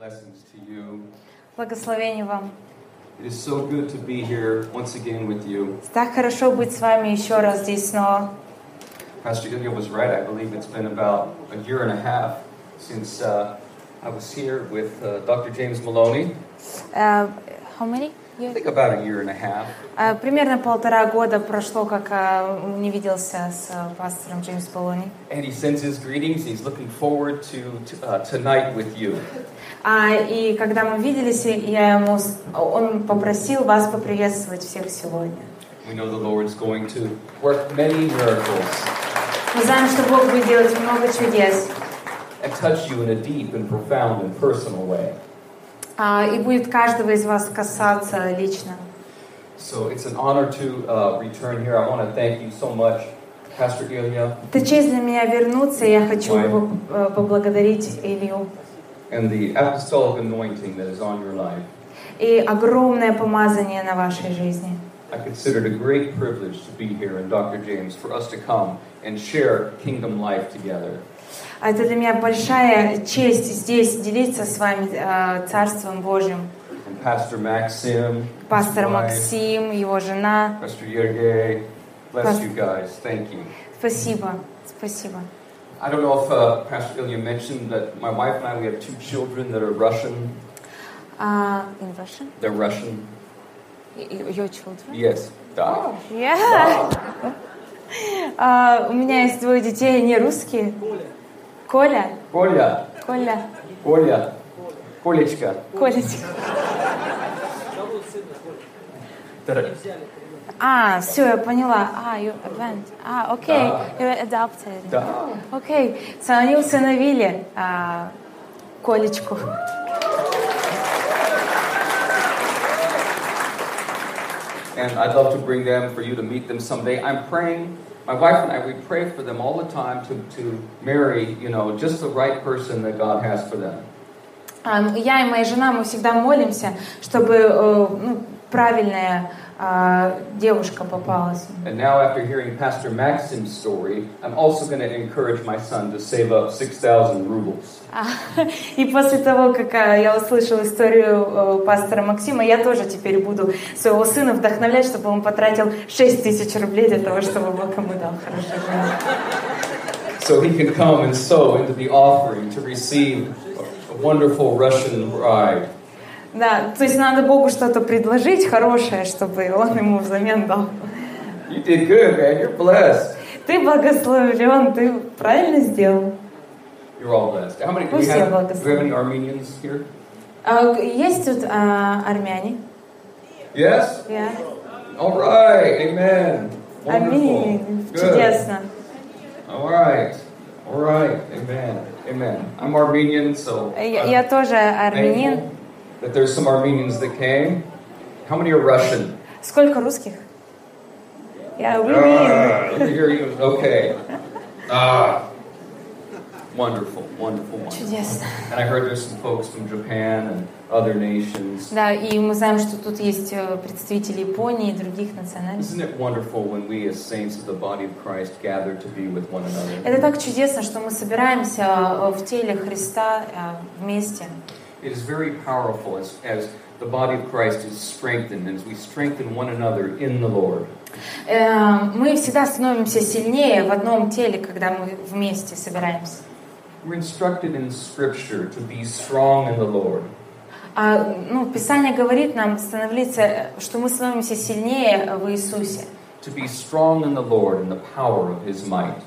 Blessings to you. Благословений вам. It is so good to be here once again with you. Так хорошо быть с вами еще раз здесь снова. Pastor Ilya was right. I believe it's been about a year and a half since uh, I was here with uh, Dr. James Maloney. Э, how many? I think about a year and a half. Э, примерно полтора года прошло, как э, не виделся с э, пастором Джеймс Полони. And he sends his greetings. He's looking forward to, to uh, tonight with you. А, и когда мы виделись, я ему, с- он попросил вас поприветствовать всех сегодня. We know the Lord's going to work many miracles Мы знаем, что Бог будет делать много чудес, and touch you in a deep and profound and personal way. А, и будет каждого из вас касаться лично. So it's an honor to uh, return here. I want to thank you so much, Pastor Ilya, Это честь для меня вернуться, я хочу э, поблагодарить Илью. and the apostolic anointing that is on your life. И огромное помазание на вашей жизни. I consider it a great privilege to be here in Dr. James for us to come and share kingdom life together. А Это для меня большая честь здесь делиться с вами э, Царством Божьим. Pastor Maxim, Пастор his wife, Максим, его жена. Pastor Yergey, bless Pas- you guys. Thank you. Спасибо, спасибо. I don't know if uh, Pastor Ilya mentioned that my wife and I, we have two children that are Russian. А, in Russian? They're Russian. Your children? Yes. Da. Yeah. А, у меня есть двое детей, они русские. Коля. Коля, Коля. Коля, Колечка. Колечка. Да. А, все, я поняла. А, you went. А, окей. Да. You adopted. Да. Окей. So, они усыновили а, Колечку. And I'd love to bring them for you to meet them someday. I'm praying, my wife and I, we pray for them all the time to, to marry, you know, just the right person that God has for them. А, Я и моя жена, мы всегда молимся, чтобы э, ну, правильная а, девушка попалась. And now, after hearing Pastor Maxim's story, I'm also going to encourage my son to save up 6,000 rubles. А, И после того, как а, я услышала историю э, пастора Максима, я тоже теперь буду своего сына вдохновлять, чтобы он потратил 6 тысяч рублей для того, чтобы Бог ему дал жену. So he can come and sow into the offering to receive a wonderful Russian bride. Да, то есть надо Богу что-то предложить хорошее, чтобы он ему взамен дал. You did good, man. You're blessed. Ты благословлен, ты правильно сделал. You're all blessed. How many do we have? Do we have any Armenians here? А, есть тут а, армяне? Yes? Я. All right. Amen. Аминь. Чудесно. All right. All right. Amen. Amen. I'm Armenian, so Я, я тоже армянин. thankful that there's some Armenians that came. How many are Russian? Сколько русских? Я Ah, армянин. let me hear you. Okay. Ah. Wonderful, wonderful, wonderful. Чудесно. And I heard there's some folks from Japan and other nations. Да, и мы знаем, что тут есть э, представители Японии и других национальностей. Isn't it wonderful when we, as saints of the body of Christ, gather to be with one another? Это так чудесно, что мы собираемся э, в теле Христа э, вместе. It is very powerful as, as the body of Christ is strengthened, as we strengthen one another in the Lord. Э, Мы всегда становимся сильнее в одном теле, когда мы вместе собираемся. We're instructed in Scripture to be strong in the Lord. А, ну, Писание говорит нам становиться, э, что мы становимся сильнее в Иисусе. To be strong in the Lord and the power of His might.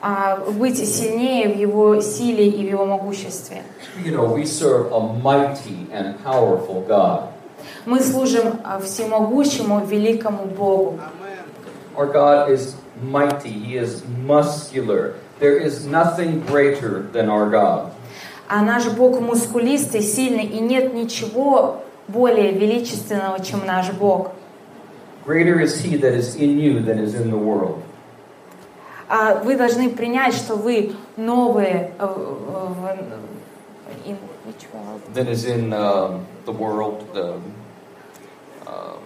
А быть сильнее в Его силе и в Его могуществе. You know, we serve a mighty and powerful God. Мы служим а, всемогущему, великому Богу. Our God is mighty, He is muscular. There is nothing greater than our God. А наш Бог мускулистый, сильный, и нет ничего более величественного, чем наш Бог. Greater is He that is in you than is in the world. А вы должны принять, что вы новые э, в- в- in which world? Than is in um, the world. The, um,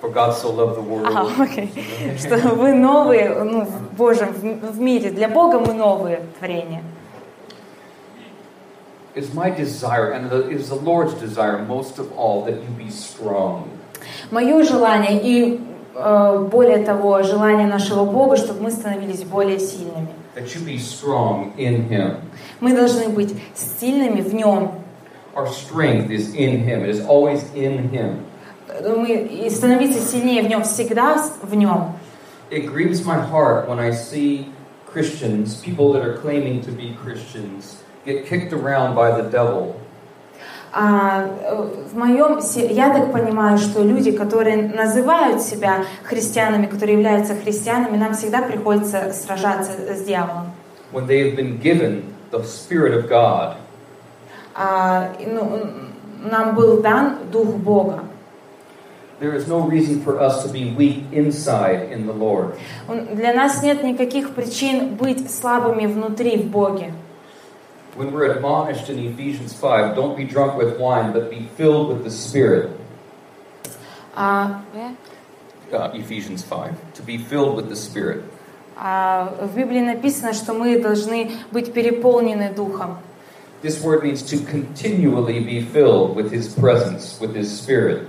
for God so loved the world. Ага, окей. Что вы новые, ну, в Божьем, в мире. Для Бога мы новые творения. it is my desire, and it is the Lord's desire most of all, that you be strong. Мое желание и э, более того, желание нашего Бога, чтобы мы становились более сильными. That you be strong in Him. Мы должны быть сильными в Нем. Our strength is in Him, it is always in Him. Мы, и становиться сильнее в Нем всегда в Нем. It grieves my heart when I see Christians, people that are claiming to be Christians, get kicked around by the devil. А, в моем, я так понимаю, что люди, которые называют себя христианами, которые являются христианами, нам всегда приходится сражаться с дьяволом. when they have been given the Spirit of God. А, ну, нам был дан Дух Бога. There is no reason for us to be weak inside in the Lord. Для нас нет никаких причин быть слабыми внутри в Боге. When we're admonished in Ephesians 5, don't be drunk with wine, but be filled with the Spirit. А, Uh, Ephesians 5. To be filled with the Spirit. а в Библии написано, что мы должны быть переполнены Духом. This word means to continually be filled with His presence, with His Spirit.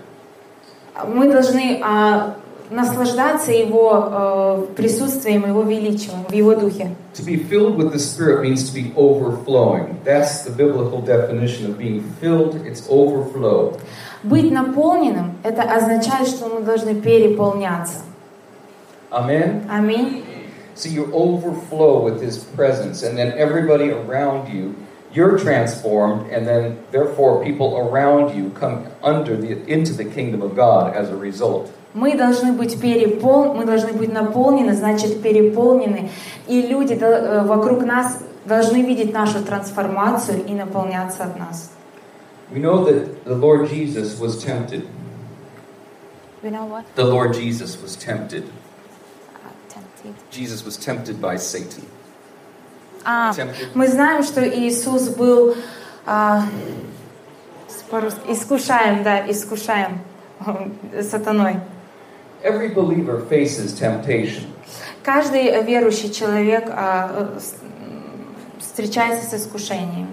Мы должны а, наслаждаться Его э, присутствием, Его величием, в Его Духе. To be filled with the Spirit means to be overflowing. That's the biblical definition of being filled, it's overflow. Быть наполненным – это означает, что мы должны переполняться. Amen? Аминь. So you overflow with His presence, and then everybody around you, you're transformed, and then therefore people around you come under the into the kingdom of God as a result. Мы должны быть перепол... мы должны быть наполнены, значит переполнены, и люди э, вокруг нас должны видеть нашу трансформацию и наполняться от нас. We know that the Lord Jesus was tempted. The Lord Jesus was tempted. Jesus was tempted by Satan. А, Tempted. мы знаем, что Иисус был а, по-русски, искушаем, да, искушаем сатаной. Every believer faces temptation. Каждый верующий человек а, э, с- м, встречается с искушением.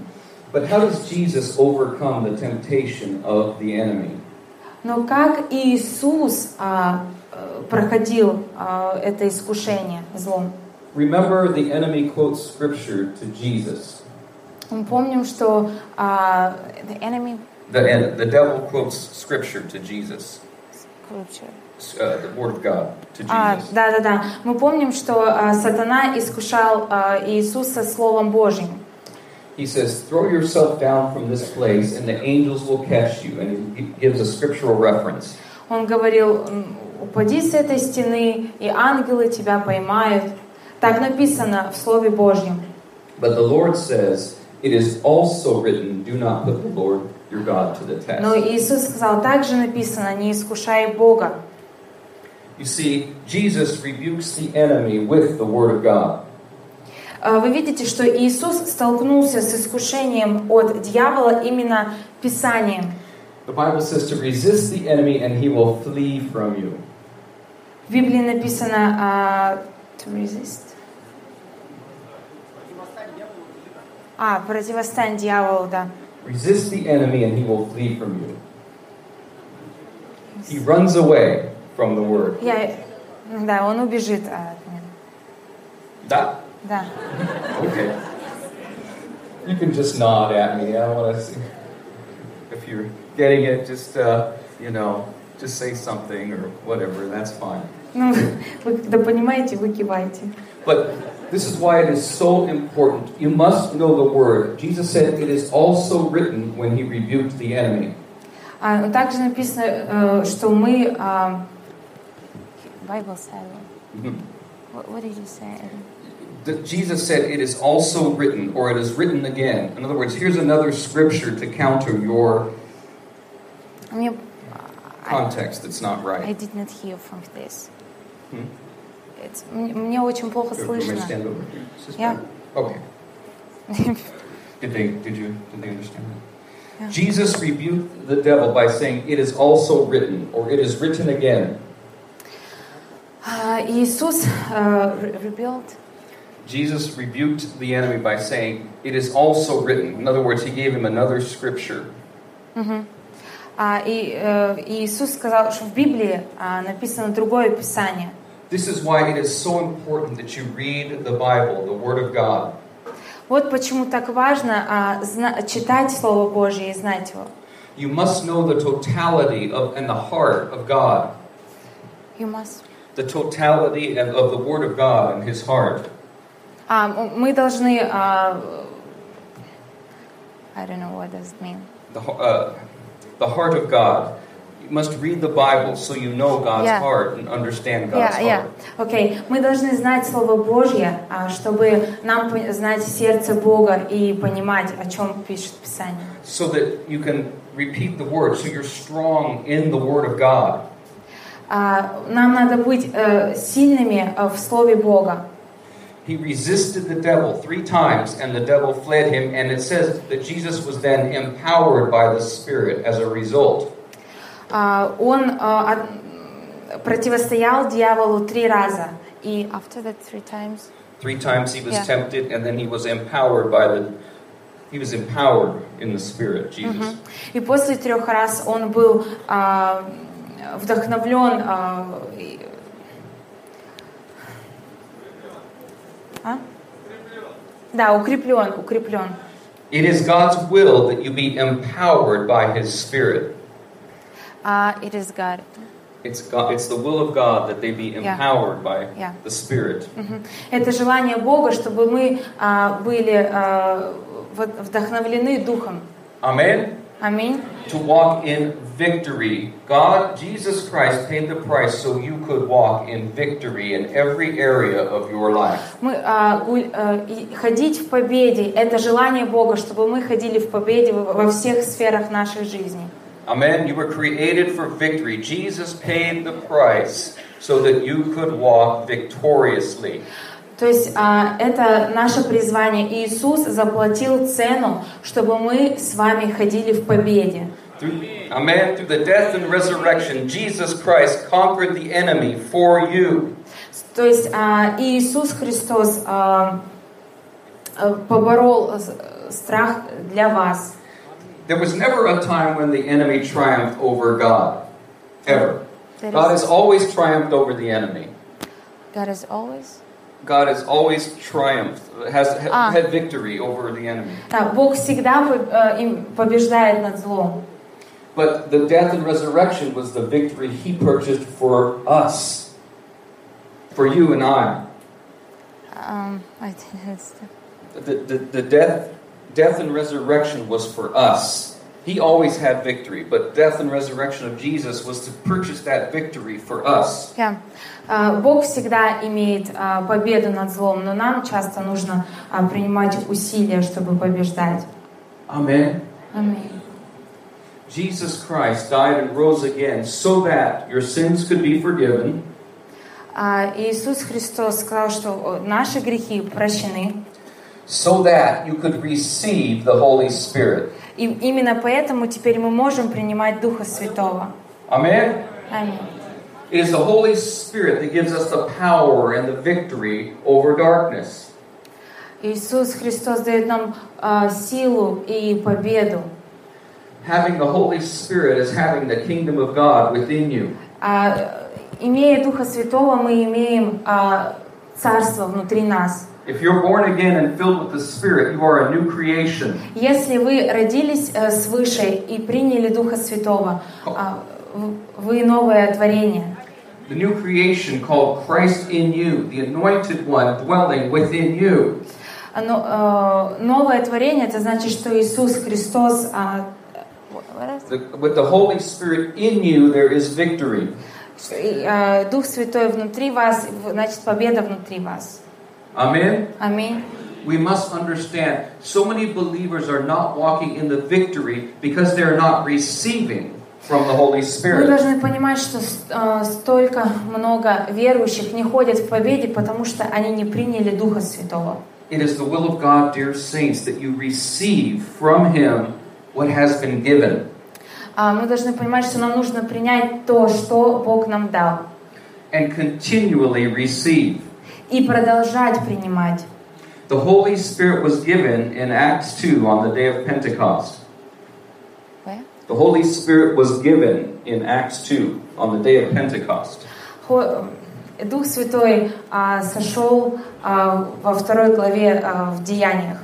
But how does Jesus overcome the temptation of the enemy? Но как Иисус а, э, проходил а, это искушение злом? Remember, the enemy quotes scripture to Jesus. Мы помним, что а, the enemy The, en- the devil quotes scripture to Jesus, scripture. uh, the word of God to А, Jesus. да, да, да. Мы помним, что а, сатана искушал а, Иисуса Словом Божьим. He says, Throw yourself down from this place, and the angels will catch you. And he gives a scriptural reference. Он говорил, м, упади с этой стены, и ангелы тебя поймают. Так написано в Слове Божьем. But the Lord says, It is also written, Do not put the Lord your God to the test. Но Иисус сказал, также написано, не искушай Бога. You see, Jesus rebukes the enemy with the word of God. А, Вы видите, что Иисус столкнулся с искушением от дьявола именно Писанием. The Bible says to resist the enemy and he will flee from you. В Библии написано а, to resist. А, противостань дьяволу, да. Resist the enemy and he will flee from you. He runs away from the word. Я, да, он убежит от меня. That, Да. okay. You can just nod at me. I don't want to see. If you're getting it, just, uh, you know, just say something or whatever. That's fine. Ну, вы когда понимаете, вы киваете. But this is why it is so important. You must know the word. Jesus said it is also written when he rebuked the enemy. А, также написано, э, что мы... а, Bible said, Mhm. what, what did you say? That Jesus said it is also written, or it is written again. In other words, here's another scripture to counter your Мне, I, context that's not I right. did not hear from this. Hmm? It's- мне, мне очень плохо Here, want me to слышно. stand over here? Is this Yeah. better? Okay. Did they? Did you? Did they understand that? Yeah. Jesus rebuked the devil by saying, "It is also written," or "It is written again." А, Иисус э, re- rebuilt. Jesus rebuked the enemy by saying, It is also written. In other words, he gave him another scripture. Мгм. А, и э, и Иисус сказал, что в Библии а, написано другое Писание. This is why it is so important that you read the Bible, the Word of God. Вот почему так важно а, зна- читать Слово Божье и знать его. You must know the totality of and the heart of God, You must. the totality of, of the Word of God and His heart. А, м- мы должны... а, I don't know what does it mean. The, uh, the heart of God. You must read the Bible so you know God's Yeah. heart and understand God's Yeah, yeah. heart. Окей. Мы должны знать Слово Божье, а, чтобы нам пон- знать сердце Бога и понимать, о чем пишет Писание. So that you can repeat the Word, so you're strong in the Word of God. А, Нам надо быть э, сильными э, в Слове Бога. He resisted the devil three times, and the devil fled him. And it says that Jesus was then empowered by the Spirit as a result. А, Он а, от- противостоял дьяволу три раза. И after that three times. Three times he was Yeah. tempted, and then he was empowered by the. He was empowered in the Spirit, Jesus. И после трех раз он был а, вдохновлен. а, и- А? Да, укреплен, укреплен. It is God's will that you be empowered by His Spirit. А, it is God. It's God, It's the will of God that they be Yeah. empowered by Yeah. the Spirit. Это желание Бога, чтобы мы а, были а, вот вдохновлены Духом. Amen. Аминь. To walk in victory. God, Jesus Christ, paid the price so you could walk in victory in every area of your life. Мы а, гуль- а, и ходить в победе – это желание Бога, чтобы мы ходили в победе во во всех сферах нашей жизни. Amen. You were created for victory. Jesus paid the price so that you could walk victoriously. То есть а, это наше призвание. Иисус заплатил цену, чтобы мы с вами ходили в победе. Amen. Through the death and resurrection, Jesus Christ conquered the enemy for you. То есть а, Иисус Христос а, а, поборол страх для вас. There was never a time when the enemy triumphed over God. Ever. God has always triumphed over the enemy. God is always. God has always triumphed, has ha- Ah. had victory over the enemy. Да, Бог всегда по- э, им побеждает над злом. But the death and resurrection was the victory he purchased for us. For you and I. Um, I think it's- The, the, the death, death and resurrection was for us. He always had victory, but death and resurrection of Jesus was to purchase that victory for us. Yeah. А, Бог всегда имеет а, победу над злом, но нам часто нужно а, принимать усилия, чтобы побеждать. Amen. Аминь. Jesus Christ died and rose again so that your sins could be forgiven, А Иисус Христос сказал, что о, наши грехи прощены, so that you could receive the Holy Spirit. И именно поэтому теперь мы можем принимать Духа Святого. Amen. Аминь. It is the Holy Spirit that gives us the power and the victory over darkness. Иисус Христос дает нам а, силу и победу. Having the Holy Spirit is having the kingdom of God within you. А, имея Духа Святого, мы имеем а, Царство внутри нас. If you're born again and filled with the Spirit, you are a new creation. Если вы родились э, свыше и приняли Духа Святого, а, вы новое творение. The new creation called Christ in you, the anointed one dwelling within you. Э, новое творение, это значит, что Иисус Христос, а, with the Holy Spirit in you, there is victory. Э, Дух Святой внутри вас, значит, победа внутри вас. Amen. Аминь. We must understand so many believers are not walking in the victory because they're not receiving from the Holy Мы Spirit. должны понимать, что с- э, столько много верующих не ходят в победе, потому что они не приняли Духа Святого. It is the will of God, dear saints, that you receive from Him what has been given. А Мы должны понимать, что нам нужно принять то, что Бог нам дал, and continually receive. и продолжать принимать. The Holy Spirit was given in Acts 2 on the day of Pentecost. Where? The Holy Spirit was given in Acts 2 on the day of Pentecost. Хо- Дух Святой а, сошел а, во второй главе а, в Деяниях.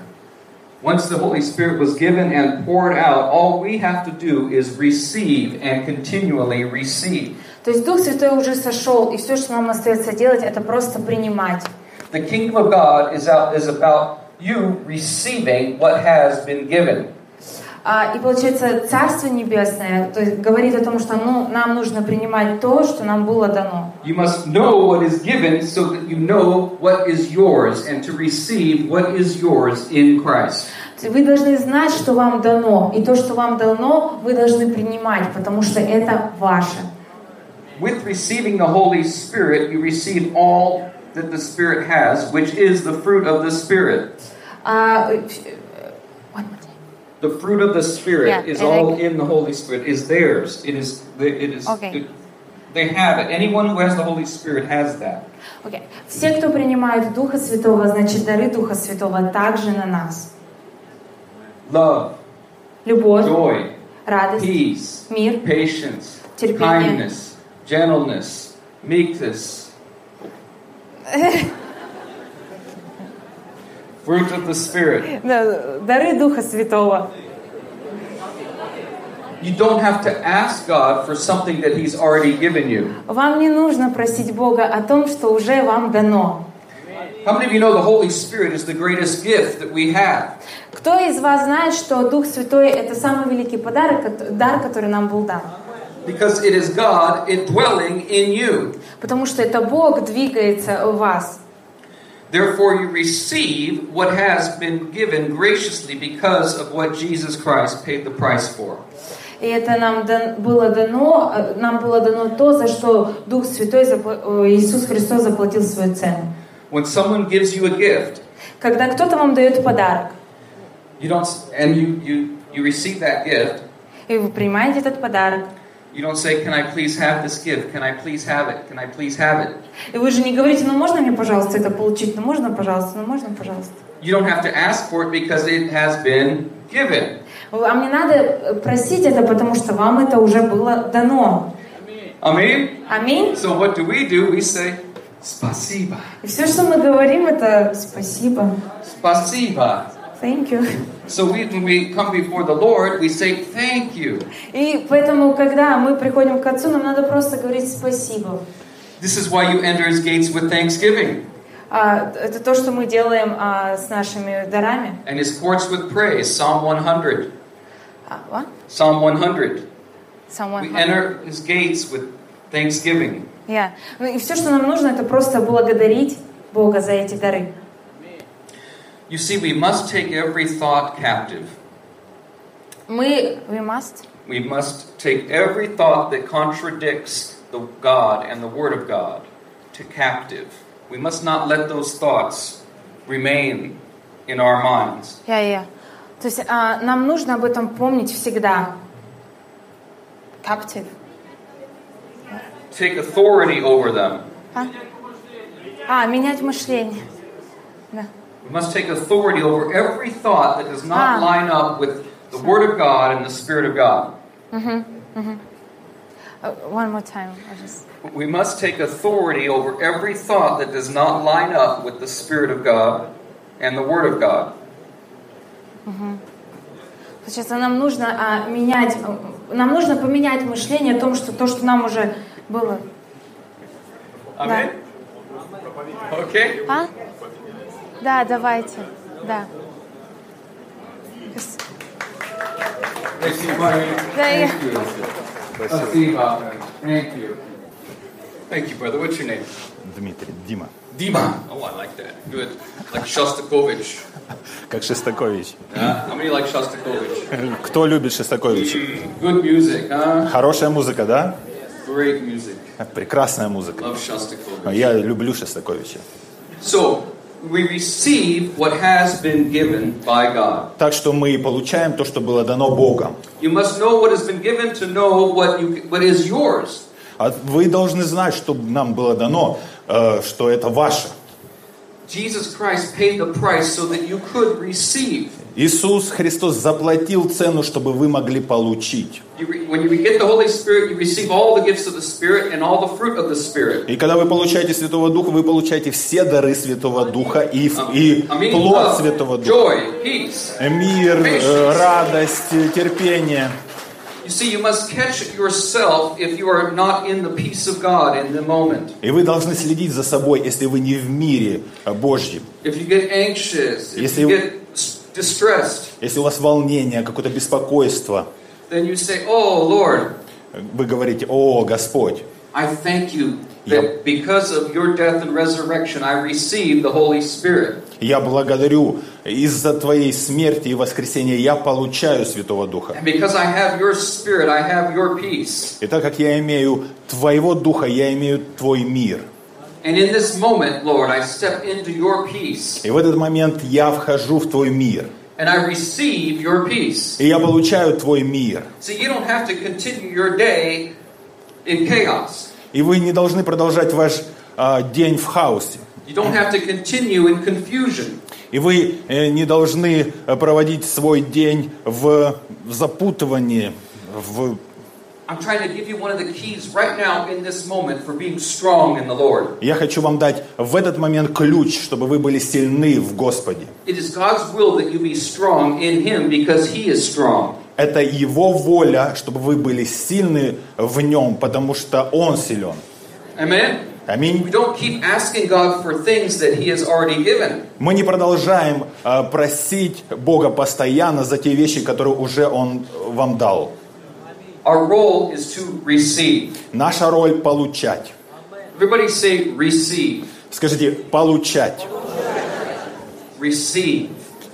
Once the Holy Spirit was given and poured out, all we have to do is receive and continually receive. То есть Дух Святой уже сошел, и все, что нам остается делать, это просто принимать. The kingdom of God is, out, is about you receiving what has been given. А, и получается, Царство Небесное то есть, говорит о том, что ну, нам нужно принимать то, что нам было дано. You must know what is given so that you know what is yours and to receive what is yours in Christ. Вы должны знать, что вам дано, и то, что вам дано, вы должны принимать, потому что это ваше. With receiving the Holy Spirit, you receive all that the Spirit has, which is the fruit of the Spirit. А, э, э, one more time. The fruit of the Spirit Yeah, is I all like- in the Holy Spirit. Is theirs. It is. It is. Okay. it- they have it. Anyone who has the Holy Spirit has that. Окей. Все, кто принимает Духа Святого, значит, дары Духа Святого также на нас. Love, Любовь, joy, радость, peace, мир, patience, Терпение. kindness, Gentleness, meekness. Fruit of the Spirit. Да, дары Духа Святого. You don't have to ask God for something that He's already given you. Вам не нужно просить Бога о том, что уже вам дано. How many of you know the Holy Spirit is the greatest gift that we have? Кто из вас знает, что Дух Святой – это самый великий подарок, дар, который нам был дан? Because it is God indwelling in you. Потому что это Бог двигается в вас. Therefore, you receive what has been given graciously because of what Jesus Christ paid the price for. И это нам дан- было дано, э, нам было дано то, за что Дух Святой, запла- э, Иисус Христос заплатил свою цену. When someone gives you a gift, Когда кто-то вам дает подарок, you don't, and you, you, you receive that gift, и вы принимаете этот подарок, you don't say, Can I please have this gift? Can I please have it? Can I please have it? и вы же не говорите, ну можно мне, пожалуйста, это получить, ну можно, пожалуйста, ну можно, пожалуйста. You don't have to ask for it because it has been given. Вам не надо э, просить это, потому что вам это уже было дано. Amen? Аминь. So what do we do? We say, Spasiba. И все, что мы говорим, это спасибо. Spasiba. Thank you. So we, when we come before the Lord, we say, Thank you. И поэтому, когда мы приходим к Отцу, нам надо просто говорить спасибо. This is why you enter his gates with thanksgiving А, это то, что мы делаем а, с нашими дарами. and his courts with praise. Psalm 100. А, what? Psalm 100. Someone We enter his gates with thanksgiving. Yeah. Ну и все, что нам нужно, это просто благодарить Бога за эти дары. You see, we must take every thought captive. Мы, we must, We must take every thought that contradicts the God and the Word of God to captive. We must not let those thoughts remain in our minds. я, я. То есть а, нам нужно об этом помнить всегда. Captive. Take authority over them. А? А, менять мышление. Да. We must take authority over every thought that does not Ah. line up with the Word of God and the Spirit of God. Uh, one more time. I just... We must take authority over every thought that does not line up with the Spirit of God and the Word of God. Получается, нам нужно а, менять, э, нам нужно поменять мышление о том, что то, что нам уже было. Amen? Okay? А? Да, давайте. Да. Я- Thank you. Thank you, brother. What's your name? Дмитрий, Дима, Dima. Oh, I like that. Good. Like Shostakovich. как Шестакович. Yeah? How many like Shostakovich? Кто любит Шестаковича? Good music, huh? Хорошая музыка, да? Great music. Прекрасная музыка. Love Shostakovich. Я люблю Шестаковича. So, we receive what has been given by God. Так что мы получаем то, что было дано Богом. You must know what has been given to know what, you, what is yours. А вы должны знать, что нам было дано, э, что это ваше. Jesus Christ paid the price so that you could receive. Иисус Христос заплатил цену, чтобы вы могли получить. И когда вы получаете Святого Духа, вы получаете все дары Святого Духа и, и плод Святого Духа. Мир, э, радость, э, терпение. You see, you must catch yourself if you are not in the peace of God in the moment. И вы должны следить за собой, если вы не в мире э, Божьем. If you get anxious, if Если- you get Если у вас волнение, какое-то беспокойство, then you say, Oh Lord, вы говорите, о, Господь, I thank you that because of your death and resurrection, I receive the Holy Spirit. я благодарю, из-за Твоей смерти и воскресения я получаю Святого Духа. Spirit. И так как я имею Твоего Духа, я имею Твой мир. И в этот момент я вхожу в Твой мир. and I receive your peace. И я получаю Твой мир. See, you don't have to continue your day in chaos. И вы не должны продолжать ваш а, день в хаосе. You don't have to continue in confusion. И вы э, не должны э, проводить свой день в, в запутывании, в Я хочу вам дать в этот момент ключ, чтобы вы были сильны в Господе. It is God's will that you be strong in Him because He is strong. Это Его воля, чтобы вы были сильны в Нем, потому что Он силен. Аминь. given. Мы не продолжаем э, просить Бога постоянно за те вещи, которые уже Он вам дал. Our role is to receive. Наша роль получать. Everybody say receive. Скажите, получать, Receive.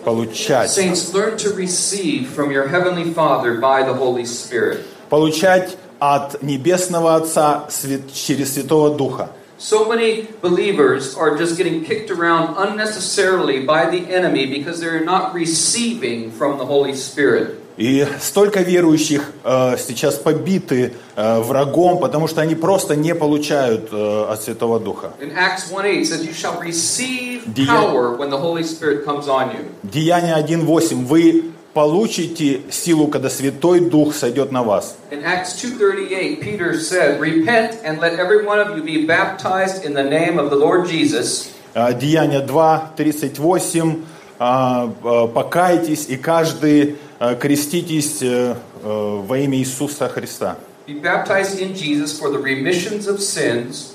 получать. Saints, learn to receive from your Heavenly Father by the Holy Spirit. Получать от Небесного Отца свят- через Святого Духа. So many believers are just getting kicked around unnecessarily by the enemy because they're not receiving from the Holy Spirit. И столько верующих э, сейчас побиты э, врагом, потому что они просто не получают э, от Святого Духа. In Acts 1 8 it says, You shall receive Дея- power when the Holy Spirit comes on you. Деяние 1.8. Вы получите силу, когда Святой Дух сойдет на вас. In Acts 2:38, Peter said, "Repent and let every one of you be baptized in the name of the Lord Jesus Э, Деяние 2.38. э, э, Покайтесь и каждый креститесь э, э, во имя Иисуса Христа. be baptized in Jesus for the remissions of sins,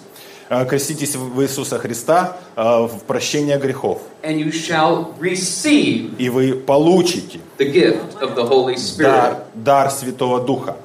Э, Креститесь в Иисуса Христа э, в прощение грехов. and you shall receive И вы получите the gift of the Holy Spirit." дар, дар Святого Духа.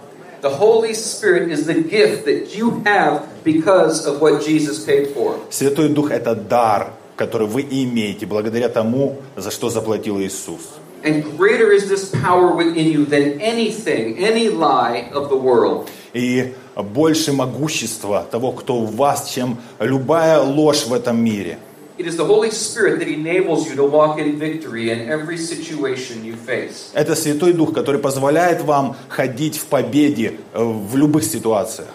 The Holy Spirit is the gift that you have because of what Jesus paid for. Святой Дух – это дар, который вы имеете благодаря тому, за что заплатил Иисус. And greater is this power within you than anything, any lie of the world. И больше могущества того, кто в вас, чем любая ложь в этом мире. It is the Holy Spirit that enables you to walk in victory in every situation you face. Это Святой Дух, который позволяет вам ходить в победе э, в любых ситуациях.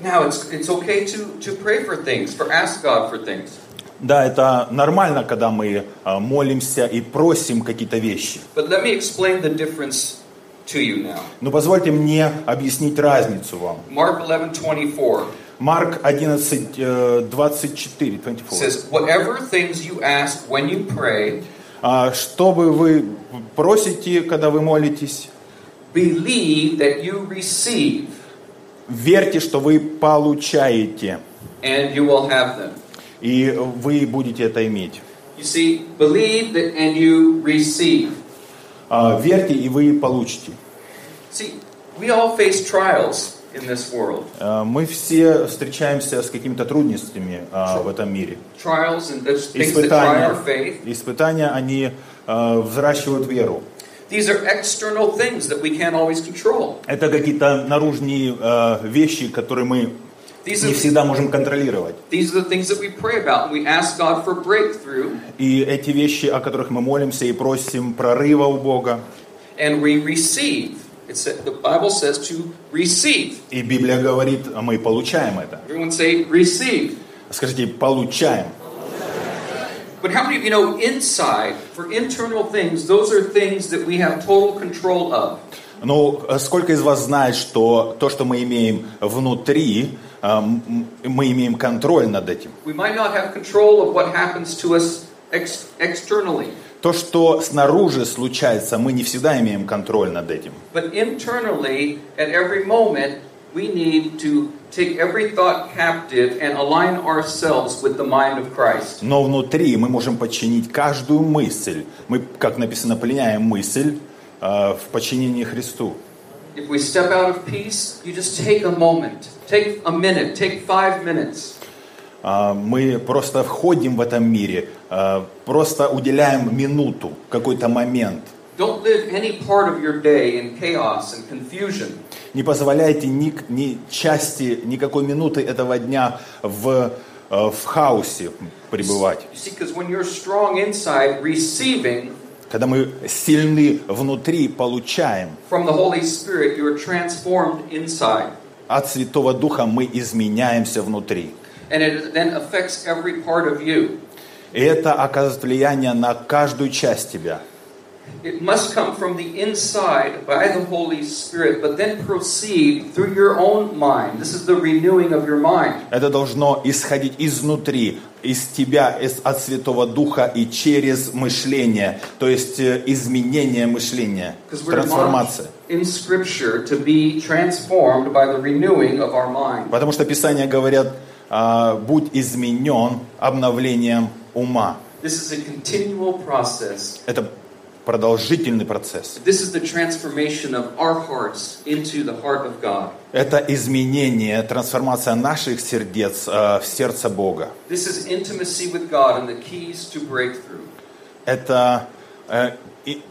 Now, it's, it's okay to, to pray for things, for ask God for things. Да, это нормально, когда мы э, молимся и просим какие-то вещи. But let me explain the difference to you now. Но позвольте мне объяснить разницу вам. Mark 11 24 Марк 11, э, 24, 24. says, Whatever things you ask when you pray, А, Что бы вы просите, когда вы молитесь? believe that you receive, Верьте, что вы получаете, and you will have them. И вы будете это иметь. You see, believe and you receive. А, Верьте, и вы получите. See, we all face trials in this world. А, Мы все встречаемся с какими-то трудностями а, в этом мире. Trials and there's things that try our Испытания, faith. испытания они взращивают веру. These are external things that we can't always control. Это какие-то наружные вещи, которые мы не всегда можем контролировать. these are the things that we pray about. We ask God for breakthrough И эти вещи, о которых мы молимся и просим прорыва у Бога, and we receive. It's the Bible says to receive. и Библия говорит, а мы получаем это. Everyone say receive. Скажите, получаем. But how many of you know inside, for internal things, those are things that we have total control of? Ну, э, сколько из вас знает, что то, что мы имеем внутри, э, мы имеем контроль над этим? То, что снаружи случается, мы не всегда имеем контроль над этим. but internally, at every moment, we need to take every thought captive and align ourselves with the mind of Christ. Но внутри мы можем подчинить каждую мысль. Мы, как написано, пленяем мысль э, в подчинении Христу. If we step out of peace, you just take a moment, take a minute, take five minutes. А, Мы просто входим в этом мире, э, просто уделяем минуту, какой-то момент. Don't live any part of your day in chaos and confusion. Не позволяйте ни, ни части, никакой минуты этого дня в, э, в хаосе пребывать. You see, Когда мы сильны внутри, получаем. from the Holy Spirit, you're transformed inside. От Святого Духа мы изменяемся внутри. And it then affects every part of you. И это оказывает влияние на каждую часть тебя. It must come from the inside by the Holy Spirit, but then proceed through your own mind. This is the renewing of your mind. Это должно исходить изнутри, из тебя, из, от Святого Духа и через мышление, то есть э, изменение мышления, трансформация. Потому что Писания говорят, а, будь изменен обновлением ума. Это продолжительный процесс. This is the transformation of our hearts into the heart of God. Это изменение, трансформация наших сердец э, в сердце Бога. Это э, и-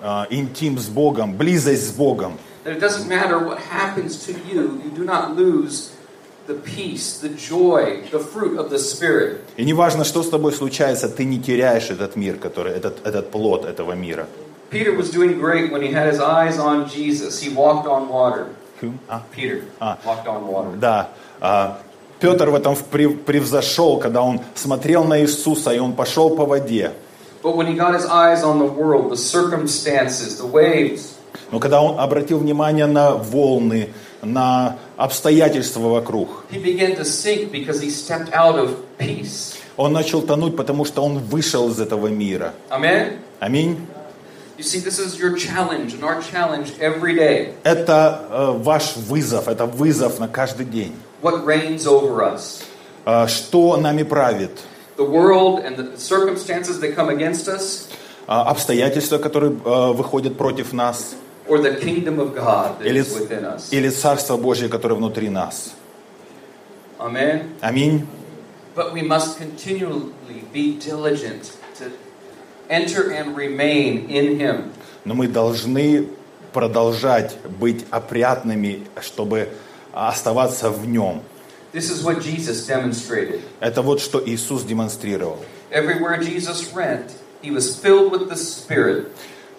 э, интим с Богом, близость с Богом. That it doesn't matter what happens to you, you do not lose the peace, the joy, the fruit of the Spirit. И неважно, что с тобой случается, ты не теряешь этот мир, который, этот, этот плод этого мира. Peter was doing great when he had his eyes on Jesus. He walked on water. А, Peter Ah. walked on water. Да. А, Петр в этом прев- превзошел, когда он смотрел на Иисуса, и он пошел по воде. But when he got his eyes on the world, the circumstances, the waves, Но когда он обратил внимание на волны, на обстоятельства вокруг, он начал тонуть, потому что он вышел из этого мира. Аминь. You see, this is your challenge and our challenge every day. Это э, ваш вызов, это вызов на каждый день. What reigns over us? Э, что нами правит? The world and the circumstances that come against us, Э, обстоятельства, которые э, выходят против нас, or the kingdom of God that или, is within us? или Царство Божье, которое внутри нас. Amen? Аминь. But we must continually be diligent enter and remain in Him. Но мы должны продолжать быть опрятными, чтобы оставаться в нем. This is what Jesus demonstrated. Это вот что Иисус демонстрировал. Everywhere Jesus went, He was filled with the Spirit.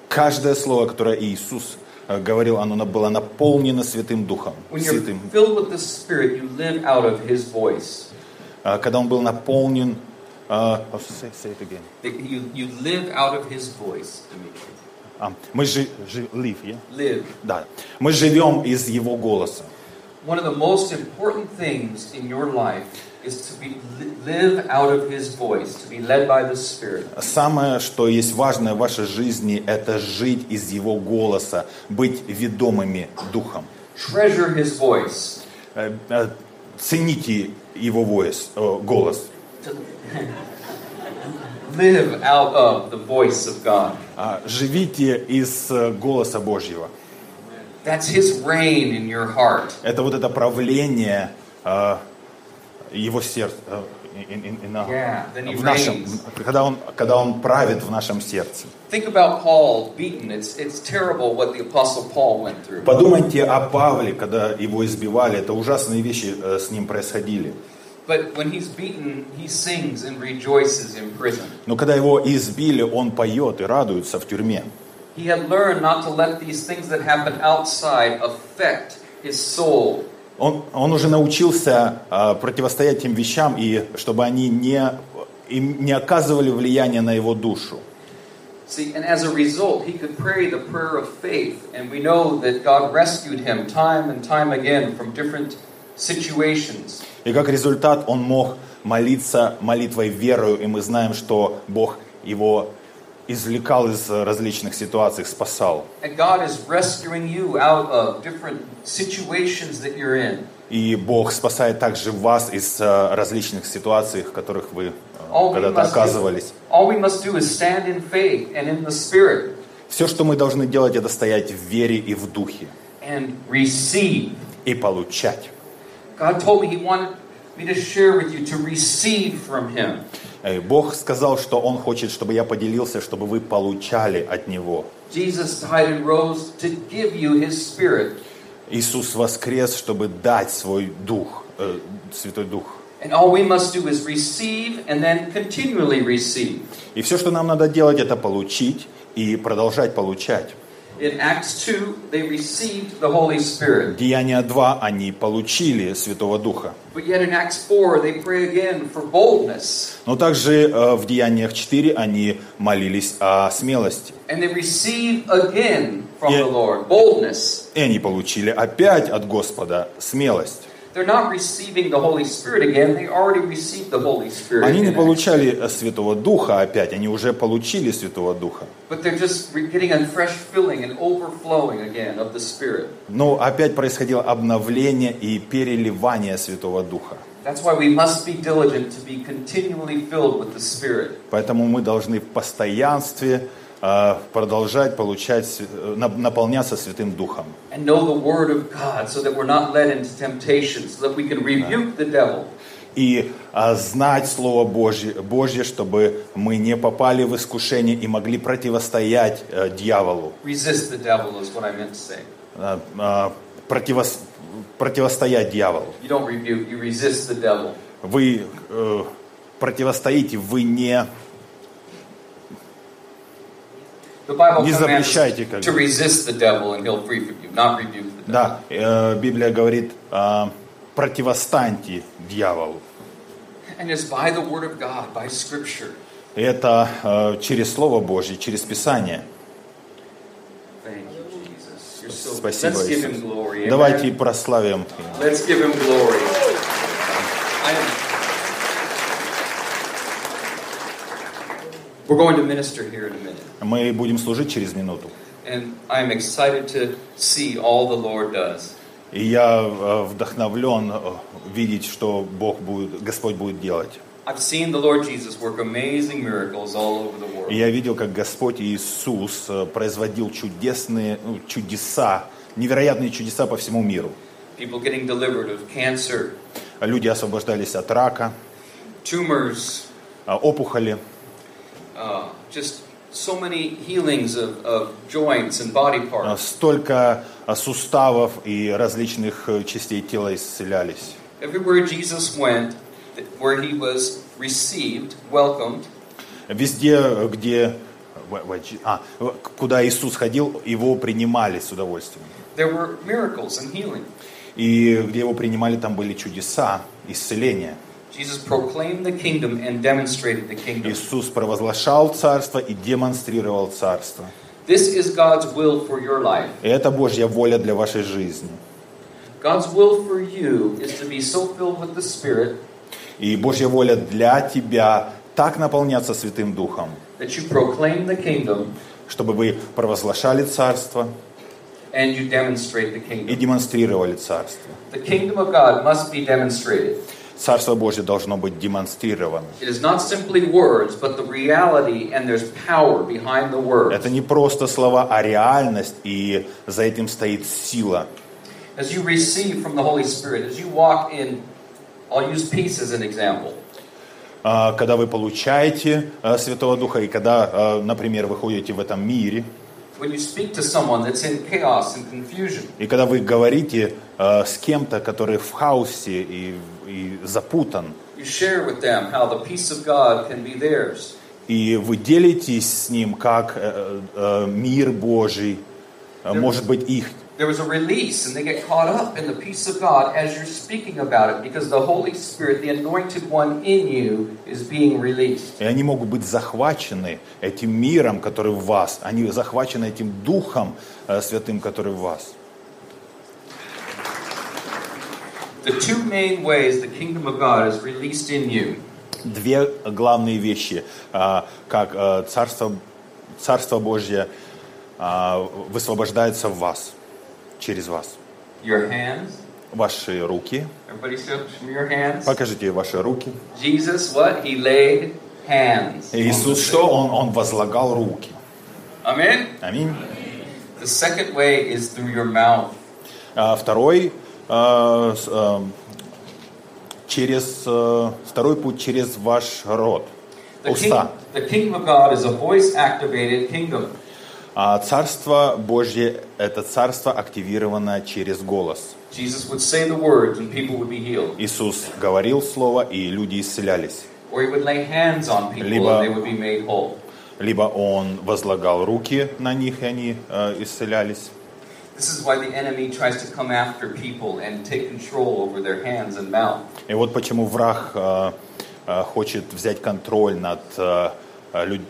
Каждое слово, которое Иисус э, говорил, оно было наполнено Святым Духом. Святым. Spirit. Э, Когда он был наполнен... э, oh, say- say it again. You, you live out of His voice, Dimitri. А, мы жи, жи- live, yeah? Live. Да. Мы живем из Его голоса. One of the most important things in your life is to be live out of His voice, to be led by the Spirit. Самое, что есть важное в вашей жизни, это жить из Его голоса, быть ведомыми Духом. Treasure His voice. Э, э, Цените Его voice, э, голос. Live out of the voice of God. А, Живите из э, голоса Божьего. That's His reign in your heart. Это вот это правление э, Его сердца. э, in- in- in- Yeah, в нашем, когда, он, когда Он правит в нашем сердце. Think about Paul. It's, it's what the Paul went. Подумайте о Павле, когда его избивали. Это ужасные вещи э, с ним происходили. But when he's beaten, he sings and rejoices in prison. Но когда его избили, он поет и радуется в тюрьме. He had learned not to let these things that happen outside affect his soul. Он, он уже научился э, противостоять тем вещам, и чтобы они не и не оказывали влияния на его душу. See, and as a result, he could pray the prayer of faith, and we know that God rescued him time and time again from different situations. И как результат он мог молиться молитвой верою, и мы знаем, что Бог его извлекал из различных ситуаций, спасал. И Бог спасает также вас из э, различных ситуаций, в которых вы э, когда-то оказывались. Все, что мы должны делать, это стоять в вере и в духе. И получать. God told me He wanted me to share with you to receive from Him. Э, Бог сказал, что Он хочет, чтобы я поделился, чтобы вы получали от Него. Jesus died and rose to give you His Spirit. Иисус воскрес, чтобы дать свой дух, э, Святой Дух. And all we must do is receive and then continually receive. И все, что нам надо делать, это получить и продолжать получать. In Acts 2, they received the Holy Spirit. Деяния 2, они получили Святого Духа. But yet in Acts 4, they pray again for boldness. Но также э, в Деяниях 4 они молились о смелости. And they receive again from the Lord boldness. И они получили опять от Господа смелость. They're not receiving the Holy Spirit again, they already received the Holy Spirit. Они не получали э, Святого Духа опять, они уже получили Святого Духа. But they're just re- getting a fresh filling and overflowing again of the Spirit. Но опять происходило обновление и переливание Святого Духа. That's why we must be diligent to be continually filled with the Spirit. Поэтому мы должны в постоянстве э, продолжать получать, наполняться Святым Духом. And know the Word of God so that we're not led into temptation, so that we can rebuke the devil. И а, знать Слово Божье, Божье, чтобы мы не попали в искушение и могли противостоять э, дьяволу. Resist the devil is what I meant to say. А, а, противос- противостоять дьяволу. You don't rebuke, you resist the devil. Вы э, противостоите, вы не... The Bible Не commands запрещайте, как us to бы. resist the devil and he'll flee from you, not rebuke the devil. Да, э, Библия говорит, а, противостаньте дьяволу. And it's by the Word of God, by Scripture. И Это э, через Слово Божье, через Писание. Thank you, Jesus. You're so Спасибо, Let's give him Иисус. Давайте прославим. Let's give him glory. I am... We're going to minister here in a minute. Мы будем служить через минуту. And I'm excited to see all the Lord does. И я э, вдохновлен э, видеть, что Бог будет, Господь будет делать. I've seen the Lord Jesus work amazing miracles all over the И world. я видел, как Господь Иисус э, производил чудесные ну, чудеса, невероятные чудеса по всему миру. People getting delivered of cancer, Люди освобождались от рака, tumors, э, опухоли, uh, just so many healings of, of joints and body parts. столько суставов и различных э, частей тела исцелялись. Everywhere Jesus went, where he was received, welcomed, Везде, где а, куда Иисус ходил, его принимали с удовольствием. there were miracles and healing. И где его принимали, там были чудеса, исцеления. Иисус провозглашал царство и демонстрировал царство. This is God's will for your life. И это Божья воля для вашей жизни. God's will for you is to be so filled with the Spirit И Божья воля для тебя так наполняться Святым Духом, that you proclaim the kingdom чтобы вы провозглашали царство and you demonstrate the и kingdom. демонстрировали царство. The kingdom of God must be demonstrated. Царство Божье должно быть демонстрировано. Это не просто слова, а реальность, и за этим стоит сила. As you receive from the Holy Spirit, as you walk in, I'll use peace as an example. А, Когда вы получаете а, Святого Духа, и когда, а, например, вы ходите в этом мире, и когда вы говорите с кем-то, который в хаосе и, и запутан, и вы делитесь с ним, как э, э, мир Божий э, может быть их. there was a release, and they get caught up in the peace of God as you're speaking about it, because the Holy Spirit, the anointed one in you, is being released. И они могут быть захвачены этим миром, который в вас. Они захвачены этим Духом э, Святым, который в вас. The two main ways the kingdom of God is released in you Две главные вещи, а, как э, Царство, Царство Божье а, высвобождается в вас, через вас. your hands. Ваши руки. Your hands. Покажите ваши руки. Jesus, what? He laid hands. Иисус что? Он, он возлагал руки. Amen. Аминь. The second way is through your mouth. А Второй, через, э, второй путь через ваш king, уста. А Царство Божье – это царство, активированное через голос. Иисус говорил слово, и люди исцелялись. Or he would lay hands on people Либо- and they would be made whole. Либо Он возлагал руки на них, и они э, исцелялись. И вот почему враг э, э, хочет взять контроль над э,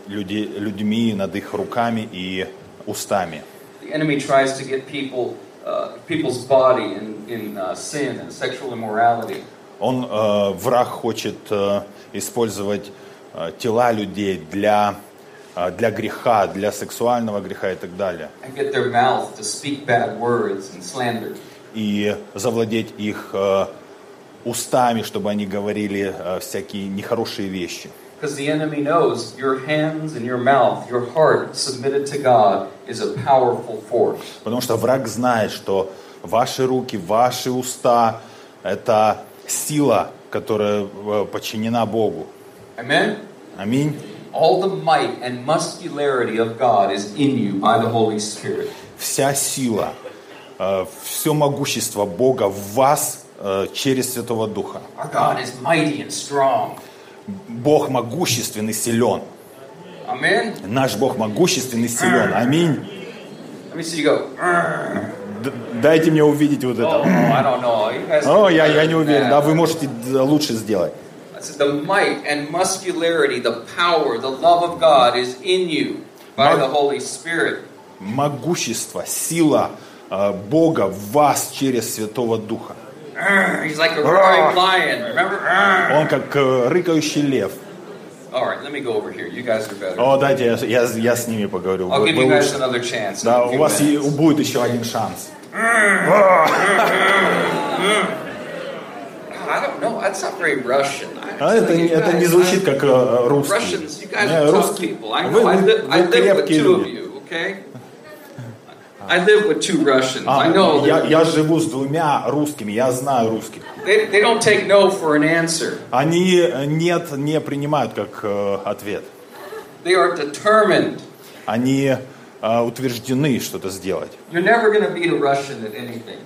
люди- людьми, над их руками и устами. The enemy tries to get people, people's body in, in sin and sexual immorality. Он, враг хочет использовать тела людей для, для греха, для сексуального греха и так далее. И завладеть их э, устами, чтобы они говорили э, всякие нехорошие вещи. Because the enemy knows your hands and your mouth, your heart submitted to God is a powerful force. Потому что враг знает, что ваши руки, ваши уста – это сила, которая э, подчинена Богу. Аминь. All the might and muscularity of God is in you by the Holy Spirit. Вся сила, все могущество Бога в вас э, через Святого Духа. Our God is mighty and strong. Бог могущественный, силен. Amen? Наш Бог могущественный, силен. Аминь. Let me see you go. Дайте мне увидеть вот Oh, это. Guys О, can я, я не уверен. Да, вы можете лучше сделать. The might and muscularity, the power, the love of God is in you by the Holy Spirit. Могущество, сила э, Бога в вас через Святого Духа. He's like a roaring lion. Remember? Он как э, рыкающий лев. All right, let me go over here. You guys are better. О, дайте я, я, я с ними поговорю. I'll give you guys another chance. Да, у вас будет еще один шанс. I don't know. That's not very Russian. I- А это, не- это не guys, звучит как э, русский. Russians, you guys Не, are tough русский- people. I Вы, know. I, вы- I вы live with крепкие two of люди. you, okay? I live with two Russians. А, I know. я, я живу с двумя русскими, я знаю русских. They, they don't take no for an answer. Они э, нет не принимают как э, ответ. They are determined. Они э, утверждены что-то сделать. You're never going to beat a Russian at anything.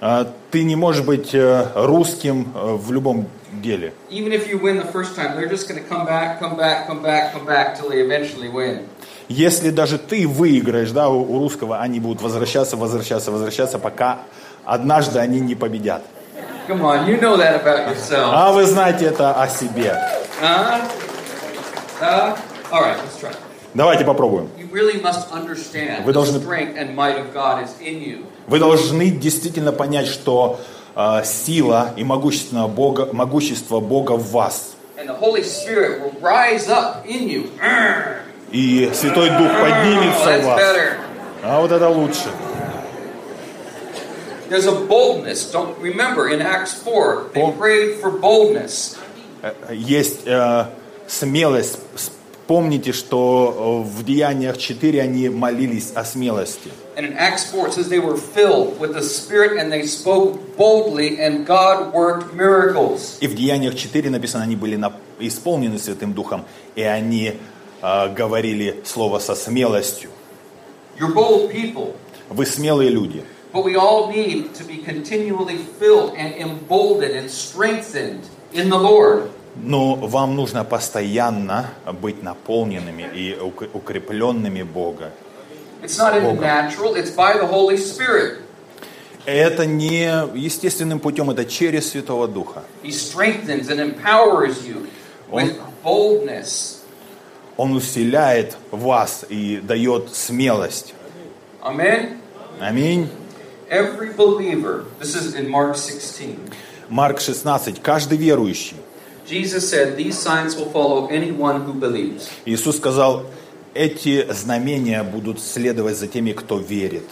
А Ты не можешь быть э, русским э, в любом деле. Even if you win the first time, they're just going to come back, come back, come back, come back till they eventually win. Если даже ты выиграешь, да, у, у русского, они будут возвращаться, возвращаться, возвращаться, пока однажды они не победят. Come on, you know that about yourself. А вы знаете это о себе. Huh? Huh? All right, let's try. Давайте попробуем. You Вы должны-. Вы должны действительно понять, что э, сила и могущество Бога, могущество Бога в вас. And the Holy Spirit will rise up in you. И Святой Дух Oh, поднимется в вас. А вот это лучше. There's a boldness. Don't remember in Acts 4, they prayed for boldness. Э, Есть э, смелость. Помните, что э, в Деяниях 4 они молились о смелости. And in Acts 4, it says they were filled with the Spirit and they spoke boldly, and God worked miracles. И в Деяниях 4 написано, они были исполнены Святым Духом, и они э, говорили слово со смелостью. You're bold people, Вы смелые люди. but we all need to be continually filled and emboldened and strengthened in the Lord. Но вам нужно постоянно быть наполненными и ук- укрепленными Бога. Богом. Это не естественным путем, это через Святого Духа. Boldness. Он усиляет вас и дает смелость. Аминь. Every believer, this is in Mark 16. Марк 16. Каждый верующий. Иисус сказал, эти знамения будут следовать за теми, кто верит.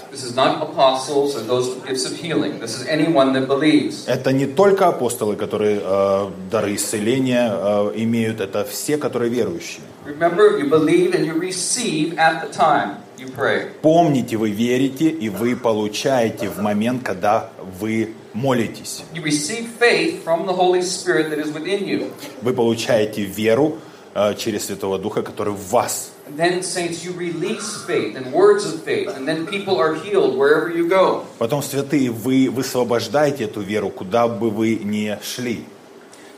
Это не только апостолы, которые э, дары исцеления э, имеют, это все, которые верующие. Remember, you believe and you receive at the time you pray. Помните, вы верите и вы получаете в момент, когда вы молитесь. You receive faith from the Holy Spirit that is within you. Вы получаете веру э, через Святого Духа, который в вас. And then, saints, you release faith and words of faith, and then people are healed wherever you go. Потом, святые, вы высвобождаете эту веру, куда бы вы ни шли.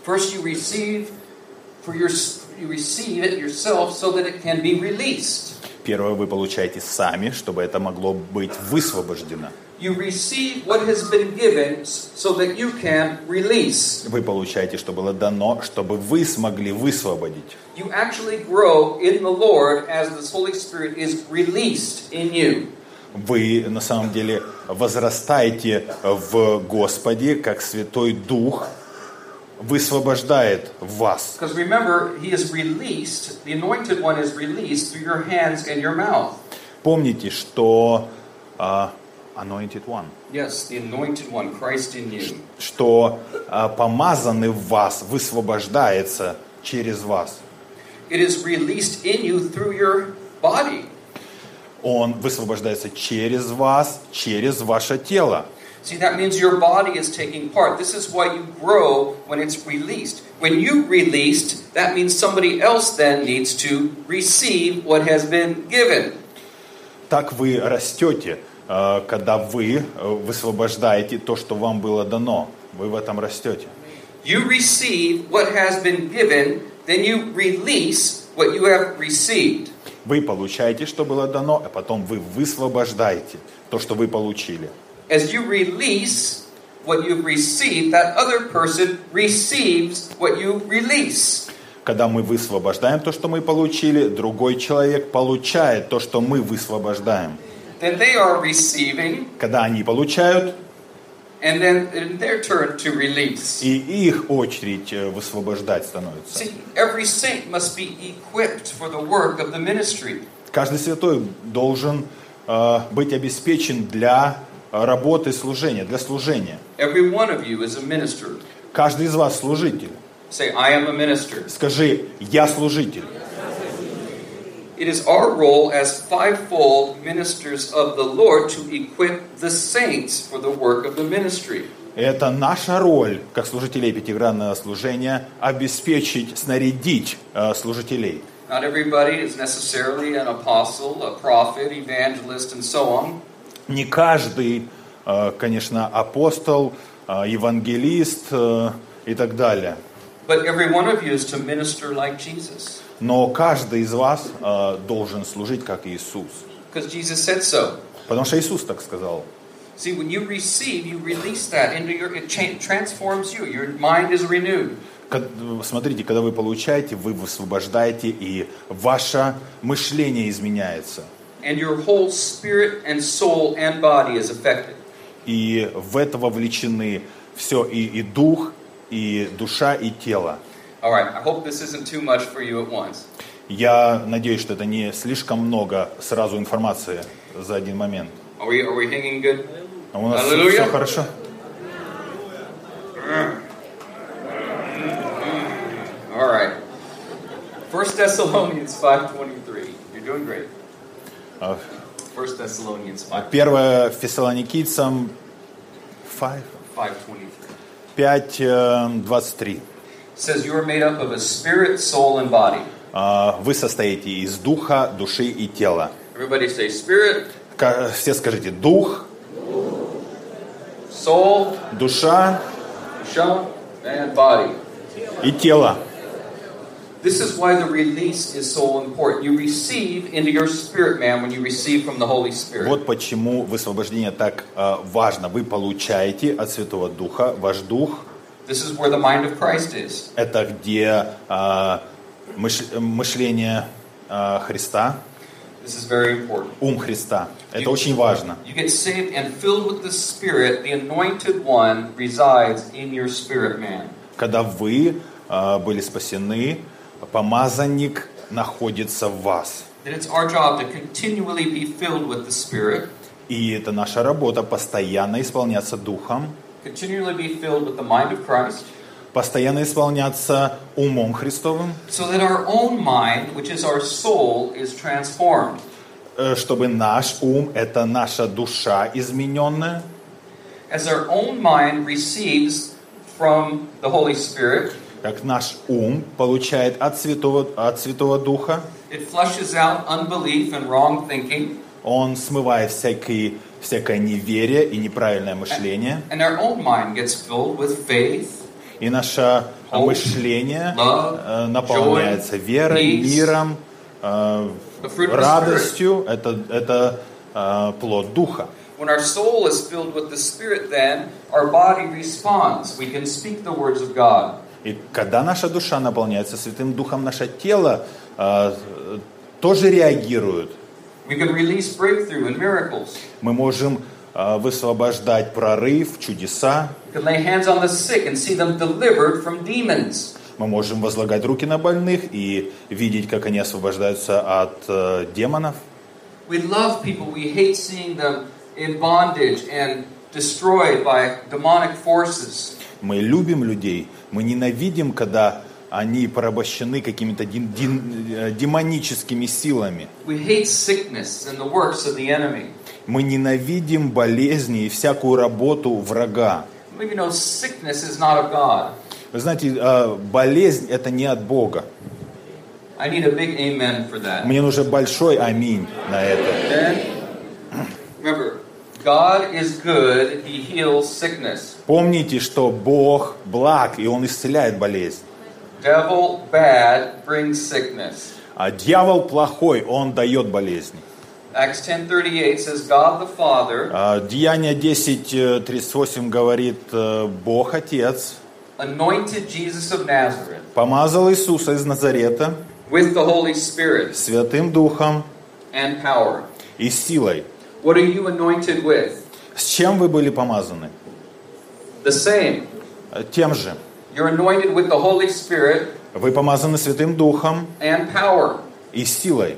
First, you receive for your you receive it yourself so that it can be released. Первое вы получаете сами, чтобы это могло быть высвобождено. You receive what has been given so that you can release. Вы получаете, что было дано, чтобы вы смогли высвободить. You actually grow in the Lord as the Holy Spirit is released in you. Вы на самом деле возрастаете в Господе, как Святой Дух высвобождает вас. Remember, released. Помните, что а, anointed one, Yes, the anointed one, Christ in you. что а, помазанный в вас высвобождается через вас. It is released in you through your body. Он высвобождается через вас, через ваше тело. See, that means your body is taking part. This is why you grow when it's released. When you released, that means somebody else then needs to receive what has been given. Так вы растете, э, когда вы э, высвобождаете то, что вам было дано. Вы в этом растете. You receive what has been given, then you release what you have received. Вы получаете, что было дано, а потом вы высвобождаете то, что вы получили. As you release what you've received, that other person receives what you release. Когда мы высвобождаем то, что мы получили, другой человек получает то, что мы высвобождаем. Then they are receiving, Когда они получают, and then their turn to release. и их очередь э, высвобождать становится. See, every saint must be equipped for the work of the ministry. Каждый святой должен э, быть обеспечен для работы служения, для служения. Every one of you is a minister. Каждый из вас служитель. Say, I am a minister. Скажи, я служитель. It is our role as fivefold ministers of the Lord to equip the saints for the work of the ministry. Это наша роль, как служителей пятигранного служения, обеспечить, снарядить э, служителей. Not everybody is necessarily an apostle, a prophet, evangelist, and so on. Не каждый, э, конечно, апостол, э, евангелист э, и так далее. But every one of you is to minister like Jesus. Но каждый из вас э, должен служить как Иисус. So. Потому что Иисус так сказал. See, when you receive, you release that into your, it cha- transforms you. Your mind is renewed. Ка- Смотрите, когда вы получаете, вы высвобождаете, и ваше мышление изменяется. And your whole spirit and soul and body is affected. И в это вовлечены все, и, и дух, и душа, и тело. All right, I hope this isn't too much for you at once. Я надеюсь, что это не слишком много сразу информации за один момент. Are we, are we hanging good? А у нас Аллилуйя. все хорошо? All right. 1 Thessalonians 5.23. You're doing great. А, 1 Thessalonians 5, Первое Фессалоникийцам 5, 5.23. 5, э, 23. says you are made up of a spirit, soul, and body. А, Вы состоите из духа, души и тела. Everybody say spirit, Все скажите дух, soul, душа shah, and body. и тело. This is why the release is so important. You receive into your spirit, man, when you receive from the Holy Spirit. Вот почему высвобождение так э, важно. Вы получаете от Святого Духа, ваш дух This is where the mind of Christ is. – это где э, мыш- мышление э, Христа, This is very important. ум Христа. Это очень важно. You get saved and filled with the Spirit. The anointed one resides in your spirit, man. Когда вы э, были спасены, помазанник находится в вас. That it's our job to continually be filled with the Spirit, И это наша работа – постоянно исполняться Духом, continually be filled with the mind of Christ, постоянно исполняться умом Христовым, so that our own mind, which is our soul, is transformed. э, чтобы наш ум – это наша душа измененная, As our own mind receives from the Holy Spirit, как наш ум получает от Святого, от Святого Духа, it flushes out unbelief and wrong thinking, он смывает всякие, всякое неверие и неправильное мышление, and our own mind gets filled with faith, и наше Hope, мышление love, э, наполняется верой, peace, миром, э, радостью. Это, это э, плод Духа. When our soul is filled with the Spirit, then our body responds. We can speak the words of God. И когда наша душа наполняется Святым Духом, наше тело э, тоже реагирует. We can release breakthrough and miracles. Мы можем э, высвобождать прорыв, чудеса. We can lay hands on the sick and see them delivered from demons. Мы можем возлагать руки на больных и видеть, как они освобождаются от э, демонов. We love people. We hate seeing them in bondage and destroyed by demonic forces. Мы любим людей, мы ненавидим, когда они порабощены какими-то дин- дин- э, демоническими силами. Мы ненавидим болезни и всякую работу врага. Вы знаете, э, болезнь это не от Бога. Мне нужен большой аминь на это. God is good. He heals sickness. Помните, что Бог благ, и Он исцеляет болезнь. Devil bad brings sickness. А дьявол плохой, он дает болезни. Acts 10:38 says God the Father А, Деяние 10.38 говорит, э, Бог Отец anointed Jesus of Nazareth помазал Иисуса из Назарета with the Holy Spirit Святым Духом and power. и силой. What are you anointed with? С чем вы были помазаны? The same. Э, Тем же. You're anointed with the Holy Spirit Вы помазаны Святым Духом and power. и силой.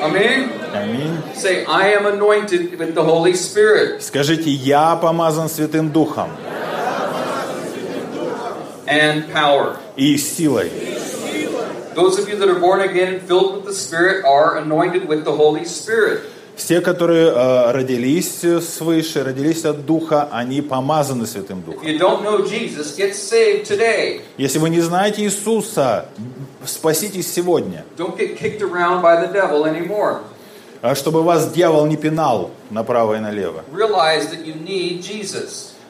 Amen. Аминь. Say, I am anointed with the Holy Spirit Скажите, я помазан Святым Духом and power. и силой. Those of you that are born again and filled with the Spirit are anointed with the Holy Spirit. Все, которые э, родились свыше, родились от Духа, они помазаны Святым Духом. Jesus. Если вы не знаете Иисуса, спаситесь сегодня, а чтобы вас дьявол не пинал направо и налево.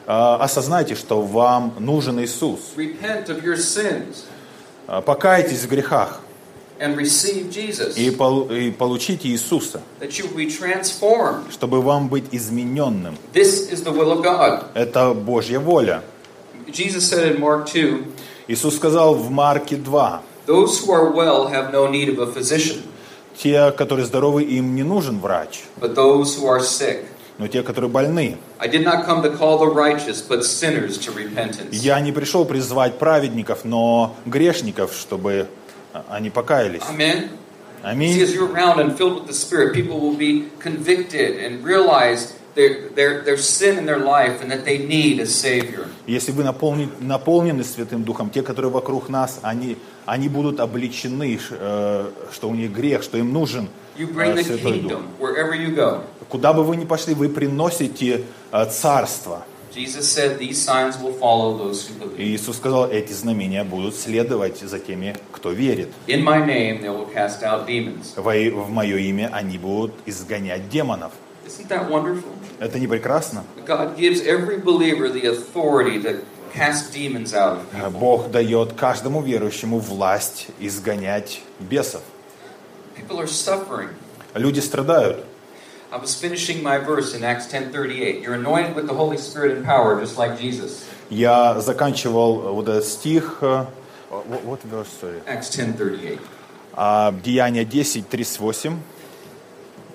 А, Осознайте, что вам нужен Иисус. А, Покайтесь в грехах and receive Jesus. и, пол- и получите Иисуса, That you be transformed. чтобы вам быть измененным. This is the will of God. Это Божья воля. Jesus said in Mark 2 Иисус сказал в Марке 2, Those who are well have no need of a physician, те, которые здоровы, им не нужен врач, but those who are sick. но те, которые больны. Я не пришел призвать праведников, но грешников, чтобы а, они покаялись. Аминь. Если вы наполни- наполнены Святым Духом, те, которые вокруг нас, они, они будут обличены, э, что у них грех, что им нужен You bring э, the Святой Дух. kingdom wherever you go. Куда бы вы ни пошли, вы приносите э, царство. И Иисус сказал, эти знамения будут следовать за теми, кто верит. Во- В мое имя они будут изгонять демонов. Это не прекрасно? Э. Бог дает каждому верующему власть изгонять бесов. Люди страдают. I was finishing my verse in Acts 10:38. You're anointed with the Holy Spirit and power, just like Jesus. Я заканчивал вот этот стих, э, what verse, sorry? Acts 10:38. А, Деяния 10, 38.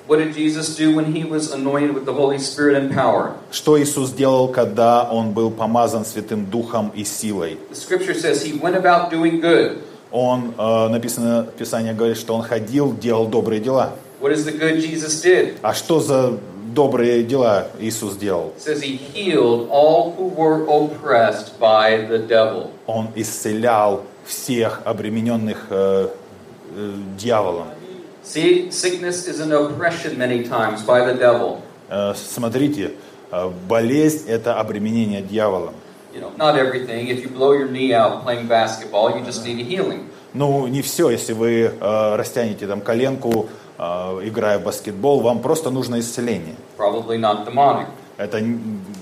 What did Jesus do when he was anointed with the Holy Spirit and power? Что Иисус делал, когда Он был помазан Святым Духом и силой? The scripture says he went about doing good. Он, э, написано, Писание говорит, что Он ходил, делал добрые дела. What is the good Jesus did? А что за добрые дела Иисус делал? It says he healed all who were oppressed by the devil. Он исцелял всех обремененных э, э, дьяволом. See, sickness is an oppression many times by the devil. Э, смотрите, э, болезнь – это обременение дьяволом. You know, not everything. If you blow your knee out playing basketball, you just need a healing. Ну, не все, если вы э, растянете там коленку, э, играя в баскетбол, вам просто нужно исцеление. Probably not demonic. Это,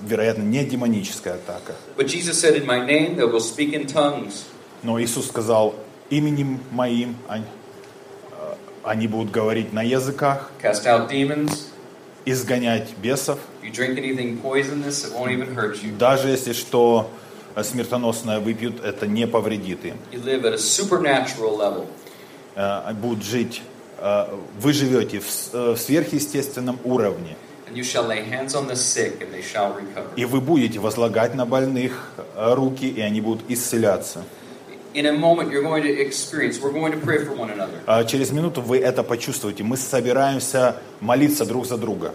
вероятно, не демоническая атака. But Jesus said, In my name they will speak in tongues. Но Иисус сказал, именем моим они, э, они будут говорить на языках, cast out demons. изгонять бесов, If you drink anything poisonous, it won't even hurt you. даже если что э, смертоносное выпьют, это не повредит им. You live at a supernatural level. Э, Будут жить, э, вы живете в э, сверхъестественном уровне, и вы будете возлагать на больных э, руки, и они будут исцеляться. In a moment, you're going to experience, we're going to pray for one another. А Через минуту вы это почувствуете. Мы собираемся молиться друг за друга.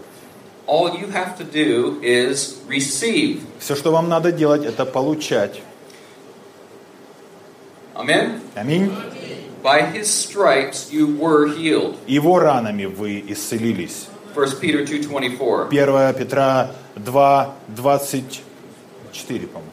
All you have to do is receive. Все, что вам надо делать, это получать. Amen? Аминь. By his stripes you were healed. Его ранами вы исцелились. 1 Peter 2.24. 1 Петра 2, 24, по-моему.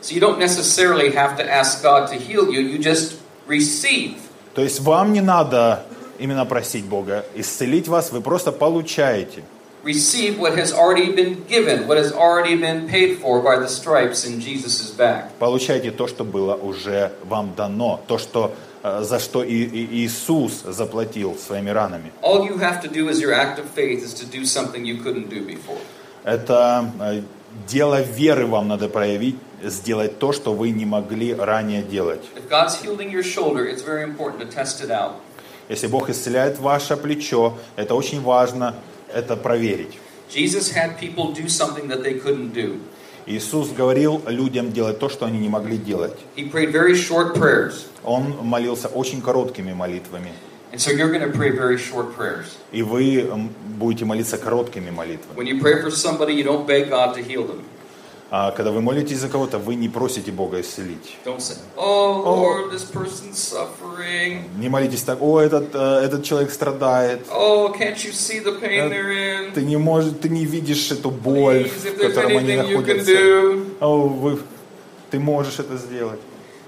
So you don't necessarily have to ask God to heal you, you just receive. То есть вам не надо именно просить Бога исцелить вас, вы просто получаете. Receive what has already been given, what has already been paid for by the stripes in Jesus' back. Получайте то, что было уже вам дано, то, что, э, за что и, и Иисус заплатил своими ранами. All you have to do as your act of faith is to do something you couldn't do before. Это э, дело веры вам надо проявить, сделать то, что вы не могли ранее делать. If God's healing your shoulder, it's very important to test it out. Если Бог исцеляет ваше плечо, это очень важно это проверить. Jesus had people do something that they couldn't do. Иисус говорил людям делать то, что они не могли делать. Он молился очень короткими молитвами. And so you're going to pray very short prayers. И вы будете молиться короткими молитвами. When you pray for somebody, you don't beg God to heal them. А когда вы молитесь за кого-то, вы не просите Бога исцелить. Say, Oh, Lord, this person's suffering. Не молитесь так, о, этот, э, этот человек страдает. Oh, can't you see the pain they're in? Ты не можешь, ты не видишь эту боль, Please, в которой они находятся. О, вы, ты можешь это сделать.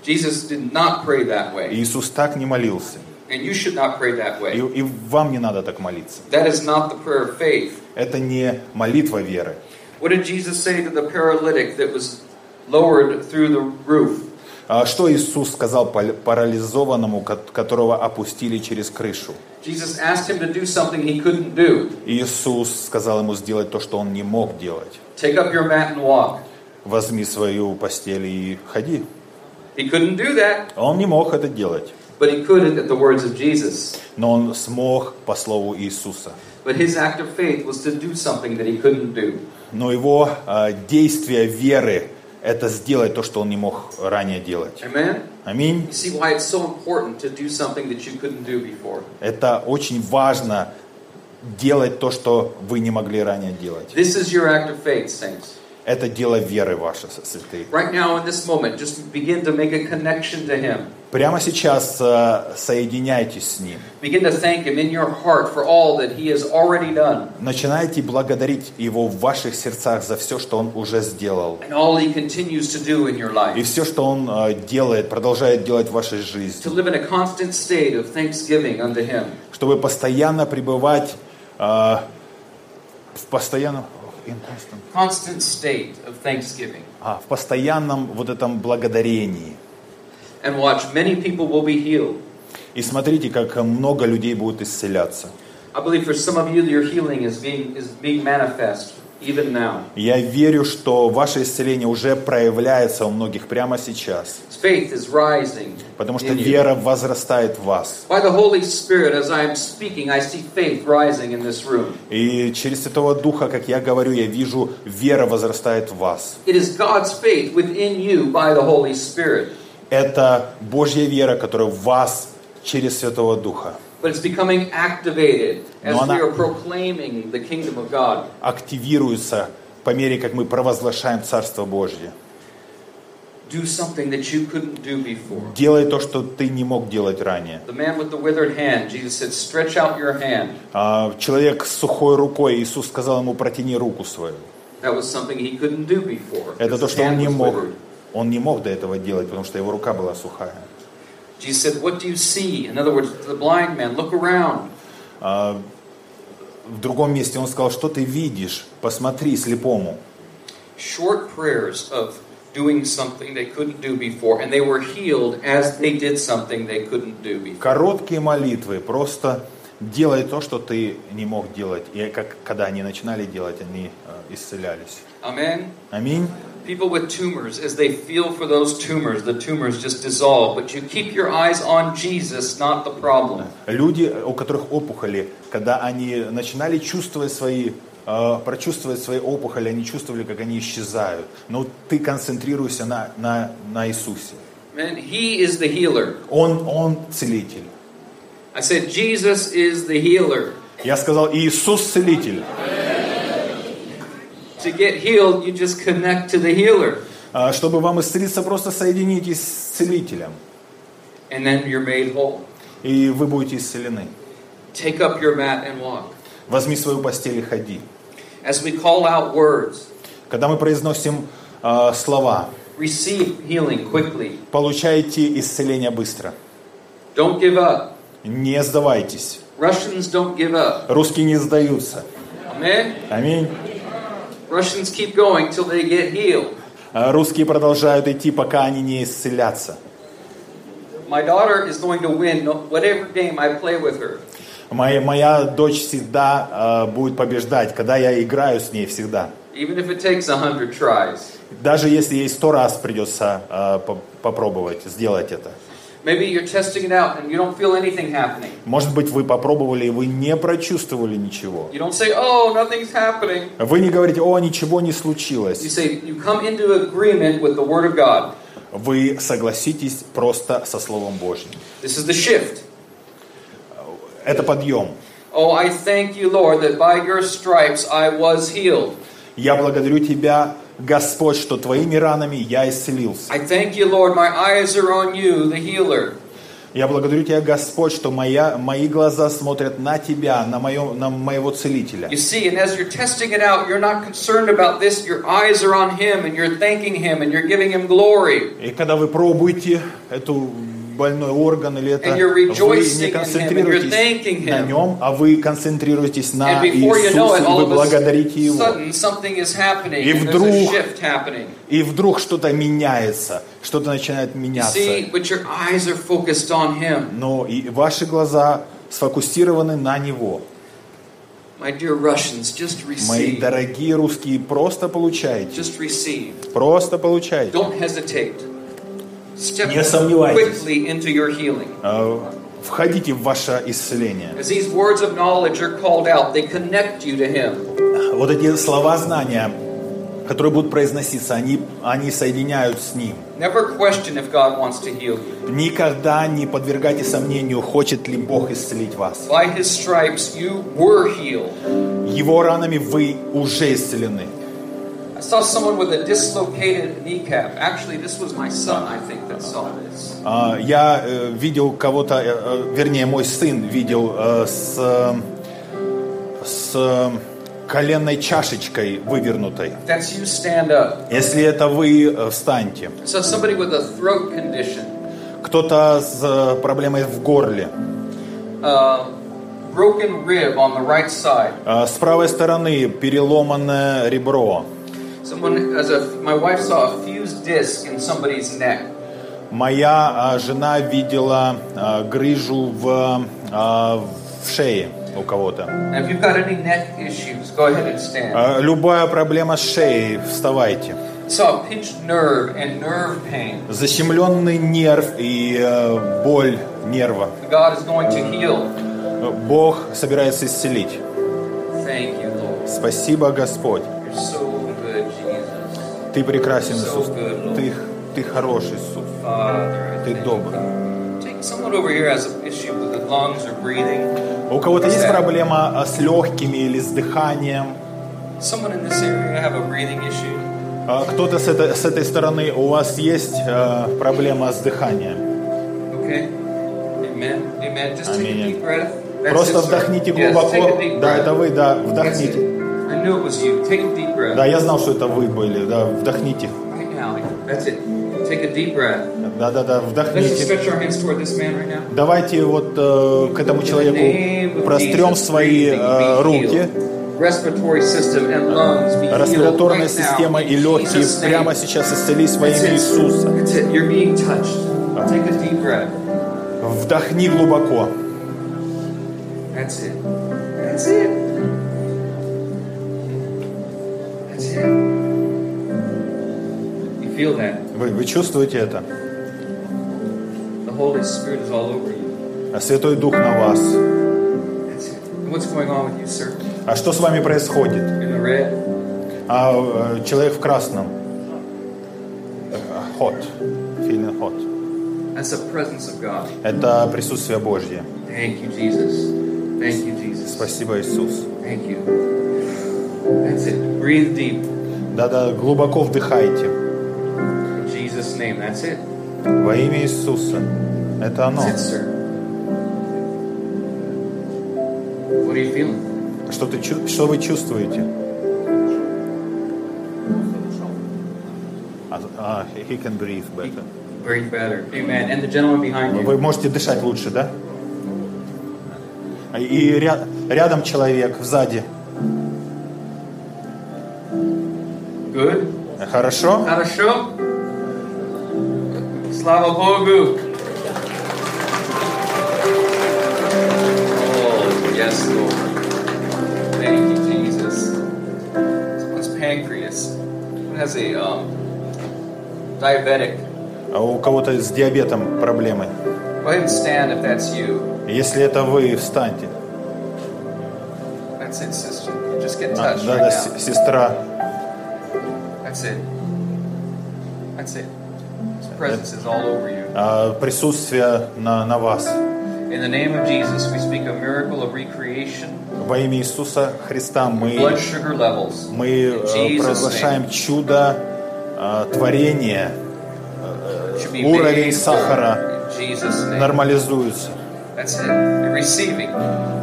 Иисус так не молился. And you should not pray that И, way. и вам не надо так молиться. That is not the prayer of faith. Это не молитва веры. What did Jesus say to the paralytic that was lowered through the roof? А Что Иисус сказал парализованному, ко- которого опустили через крышу? Jesus asked him to do something he couldn't do. Иисус сказал ему сделать то, что он не мог делать. Take up your mat and walk. Возьми свою постель и ходи. He couldn't do that, Он не мог это делать, but he could at the words of Jesus. но он смог по слову Иисуса. But his act of faith was to do something that he couldn't do. Но его а, действие веры – это сделать то, что он не мог ранее делать. Аминь. Это очень важно делать то, что вы не могли ранее делать. Это дело веры ваше, святые. Right now, in this moment, just begin to make a connection to Him. Прямо сейчас э, соединяйтесь с Ним. Начинайте благодарить Его в ваших сердцах за все, что Он уже сделал. И все, что Он э, делает, продолжает делать в вашей жизни. Чтобы постоянно пребывать э, в постоянном... in constant. constant state of thanksgiving. А, в постоянном вот этом благодарении. And watch, many people will be healed. И смотрите, как много людей будет исцеляться. I believe for some of you, your healing is being, is being manifest even now. Я верю, что ваше исцеление уже проявляется у многих прямо сейчас. Faith is rising. Потому что вера возрастает в вас. By the Holy Spirit, as I am speaking, I see faith rising in this room. И через Святого Духа, как я говорю, я вижу, вера возрастает в вас. It is God's faith within you by the Holy Spirit. Это Божья вера, которая в вас через Святого Духа But it's becoming activated as Но она- we are proclaiming the kingdom of God. активируется по мере, как мы провозглашаем Царство Божье. Do something that you couldn't do before. Делай то, что ты не мог делать ранее. The man with the withered hand, Jesus said, Stretch out your hand. А, Человек с сухой рукой, Иисус сказал ему, протяни руку свою. That was something he couldn't do before. Это то, что он не was мог. withered. Он не мог до этого делать, потому что его рука была сухая. Jesus said, What do you see? In other words, the blind man, look around. А, В другом месте он сказал, что ты видишь? Посмотри слепому. Short prayers of doing something they couldn't do before, and they were healed as they did something they couldn't do before. Короткие молитвы, просто делай то, что ты не мог делать. И как, когда они начинали делать, они э, исцелялись. Amen. Аминь. People with tumors, as they feel for those tumors, the tumors just dissolve. But you keep your eyes on Jesus, not the problem. Люди, у которых опухоли, когда они начинали чувствовать свои, э, прочувствовать свои опухоли, они чувствовали, как они исчезают. Но ты концентрируйся на, на, на Иисусе. Man, He is the healer. Он, Он целитель. I said, Jesus is the healer. Я сказал, Иисус целитель. To get healed, you just connect to the healer, А, Чтобы вам исцелиться, просто соединитесь с целителем. and then you're made whole. И вы будете исцелены. Take up your mat and walk. Возьми свою постель и ходи. As we call out words, Когда мы произносим э, слова, receive healing quickly. получайте исцеление быстро. Don't give up. Не сдавайтесь. Russians don't give up. Русские не сдаются. Amen? Аминь. Russians keep going till they get healed. А Русские продолжают идти, пока они не исцелятся. My daughter is going to win whatever game I play with her. Моя, моя дочь всегда э, будет побеждать, когда я играю с ней всегда. Even if it takes a hundred tries. Даже если ей сто раз придется э, по- попробовать сделать это. Maybe you're testing it out and you don't feel anything happening. Может быть, вы попробовали и вы не прочувствовали ничего. You don't say, oh, nothing's happening. Вы не говорите, о, ничего не You случилось. say, you come into agreement with the Word of God. Вы согласитесь просто со Словом Божьим. This is the shift. Это подъем. Oh, I thank you, Lord, that by your stripes I was healed. Я благодарю Тебя, Господь, что Твоими ранами я исцелился. I thank you, Lord, my eyes are on you, the healer. Я благодарю Тебя, Господь, что моя, мои глаза смотрят на Тебя, на, моё, на моего Целителя. You see, and as you're testing it out, you're not concerned about this. Your eyes are on Him, and you're thanking Him, and you're giving Him glory. И когда вы пробуете эту больной орган или это, вы не концентрируетесь на нем, а вы концентрируетесь на Иисусе, и вы благодарите Его. И вдруг-. И вдруг что-то меняется, что-то начинает меняться. Но и ваши глаза сфокусированы на Него. Мои дорогие русские, просто получайте. Просто получайте. Step Не сомневайтесь. quickly into your healing. Э, Входите в ваше исцеление. As these words of knowledge are called out, they connect you to Him. Вот эти слова знания, которые будут произноситься, они, они соединяют с Ним. Never question if God wants to heal you. Никогда не подвергайте сомнению, хочет ли Бог исцелить вас. By His stripes, you were healed. Его ранами вы уже исцелены. I saw someone with a dislocated kneecap. Actually, this was my son, I think, that saw this. А, Я э, видел кого-то, э, э, вернее, мой сын видел э, с, э, с э, коленной чашечкой вывернутой. That's you, stand up. Если это вы, э, встаньте. Saw somebody with a throat condition. Кто-то с э, проблемой в горле. Uh, broken rib on the right side. А, С правой стороны переломанное ребро. Someone, as a, my wife saw a fused disc in somebody's neck. Моя а, жена видела а, грыжу в, а, в шее у кого-то. А, Любая проблема с шеей, вставайте. Защемленный нерв и э, боль нерва. God is going to heal. Бог собирается исцелить. Thank you, Lord. Спасибо, Господь. Ты прекрасен, Иисус. Ты, ты хороший, Иисус. Ты breathing. У кого-то есть проблема а, с легкими или с дыханием? А Кто-то с этой, с этой стороны, у вас есть э, проблема с дыханием? Okay? Amen. Amen. Just take a Аминь. Просто вдохните глубоко. Да, это вы, да, вдохните. Да, я знал, что это вы были. Да, вдохните. Да, да, да, вдохните. Давайте вот э, к этому человеку прострем свои э, руки. Респираторная система и легкие прямо сейчас исцелись во имя. Иисуса. Вдохни глубоко. That's it. That's it. Вы, вы чувствуете это? А Святой Дух на вас. А что с вами происходит? А э, человек в красном. Э, Hot. Feeling hot. That's the presence of God. Это присутствие Божье. Thank you, Jesus. Thank you, Jesus. Спасибо, Иисус. Thank you. That's it. Breathe deep. Да-да, глубоко вдыхайте. In Jesus' name. That's it. Во имя Иисуса. Это оно. That's it, sir. What are you feeling? Что, ты, что вы чувствуете? А, а, he can breathe better. Breathe better. Amen. And the gentleman behind you. Вы можете дышать лучше, да? И ря- рядом человек, сзади. Good. Хорошо? Хорошо? Слава Богу! Oh, yes, Lord. Thank you, Jesus. Someone's pancreas. Someone has a um, diabetic. А у кого-то с диабетом проблемы. Go ahead and stand if that's you. Если это вы, встаньте. That's it, sister. Just get А, touched да, right да, now. сестра. That's it. That's it. His presence is all over you. а, присутствие на, на вас. In the name of Jesus, we speak a miracle of recreation, Во имя Иисуса Христа мы, мы э, провозглашаем чудо э, творения. Уровень сахара. Нормализуется.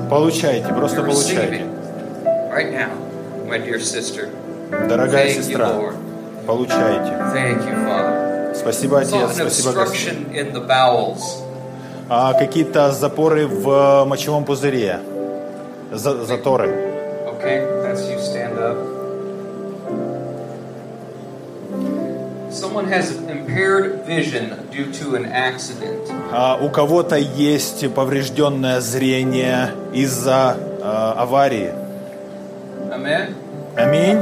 Получайте, просто получайте. Right now, my dear sister. Дорогая Thank you, сестра, Lord. получайте. Thank you, Father. Спасибо, Отец, спасибо, Господь. А какие-то запоры в мочевом пузыре, За- заторы. Okay, that's you. Stand up. Someone has impaired vision due to an accident. А у кого-то есть поврежденное зрение из-за а, аварии. Amen. Аминь.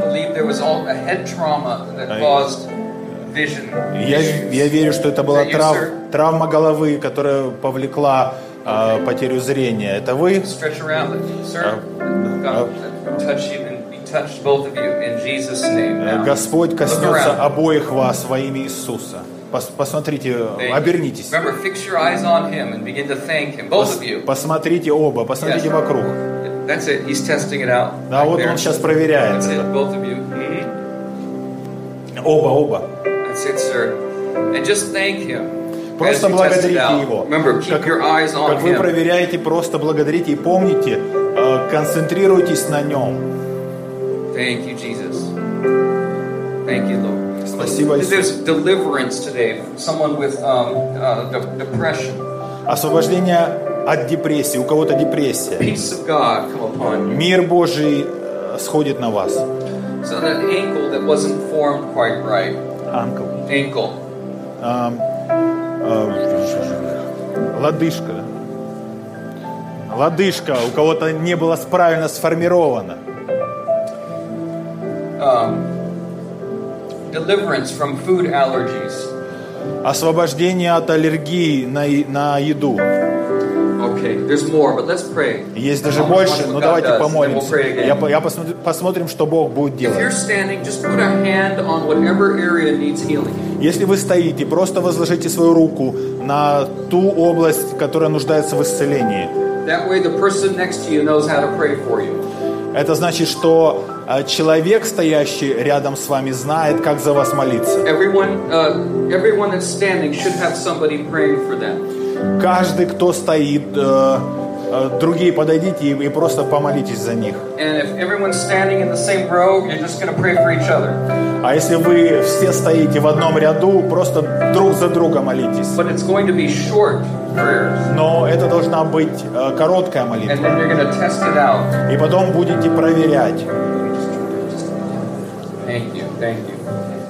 Я, я верю, что это была трав- травма головы, которая повлекла а, потерю зрения. Это вы? Uh. Э, Господь коснется обоих вас во имя Иисуса. Пос- Посмотрите, обернитесь. Remember, Пос-. Посмотрите оба, посмотрите Yes. вокруг. That's it. He's testing it out. Да, вот there. он сейчас проверяет That's это. it, both of you. Mhm. Оба, оба. That's it, sir. And just thank Him. Просто благодарите. Его. Remember, keep Как, your eyes on как вы Him. проверяете, просто благодарите и помните, э, концентрируйтесь на Нем. Thank you, Jesus. Thank you, Lord. Спасибо, Иисус. There's deliverance today. from Someone with um, uh, de- depression. Освобождение от депрессии, у кого-то депрессия. Мир Божий э, сходит на вас. So that ankle that wasn't formed quite right. Анкл. Ankle. Ам, э, лодыжка. Лодыжка у кого-то не была правильно сформирована. Um, deliverance from food allergies. Освобождение от аллергии на, на еду. Есть даже больше, но давайте помолимся. Я, я посмотрю- посмотрим, что Бог будет делать. Если вы стоите, просто возложите свою руку на ту область, которая нуждается в исцелении. Это значит, что э, человек, стоящий рядом с вами, знает, как за вас молиться. Everyone, uh, everyone Каждый, кто стоит, э, э, другие подойдите и, и просто помолитесь за них. Row. А если вы все стоите в одном ряду, просто друг за друга молитесь. Но это должна быть э, короткая молитва. И потом будете проверять. Thank you, thank you,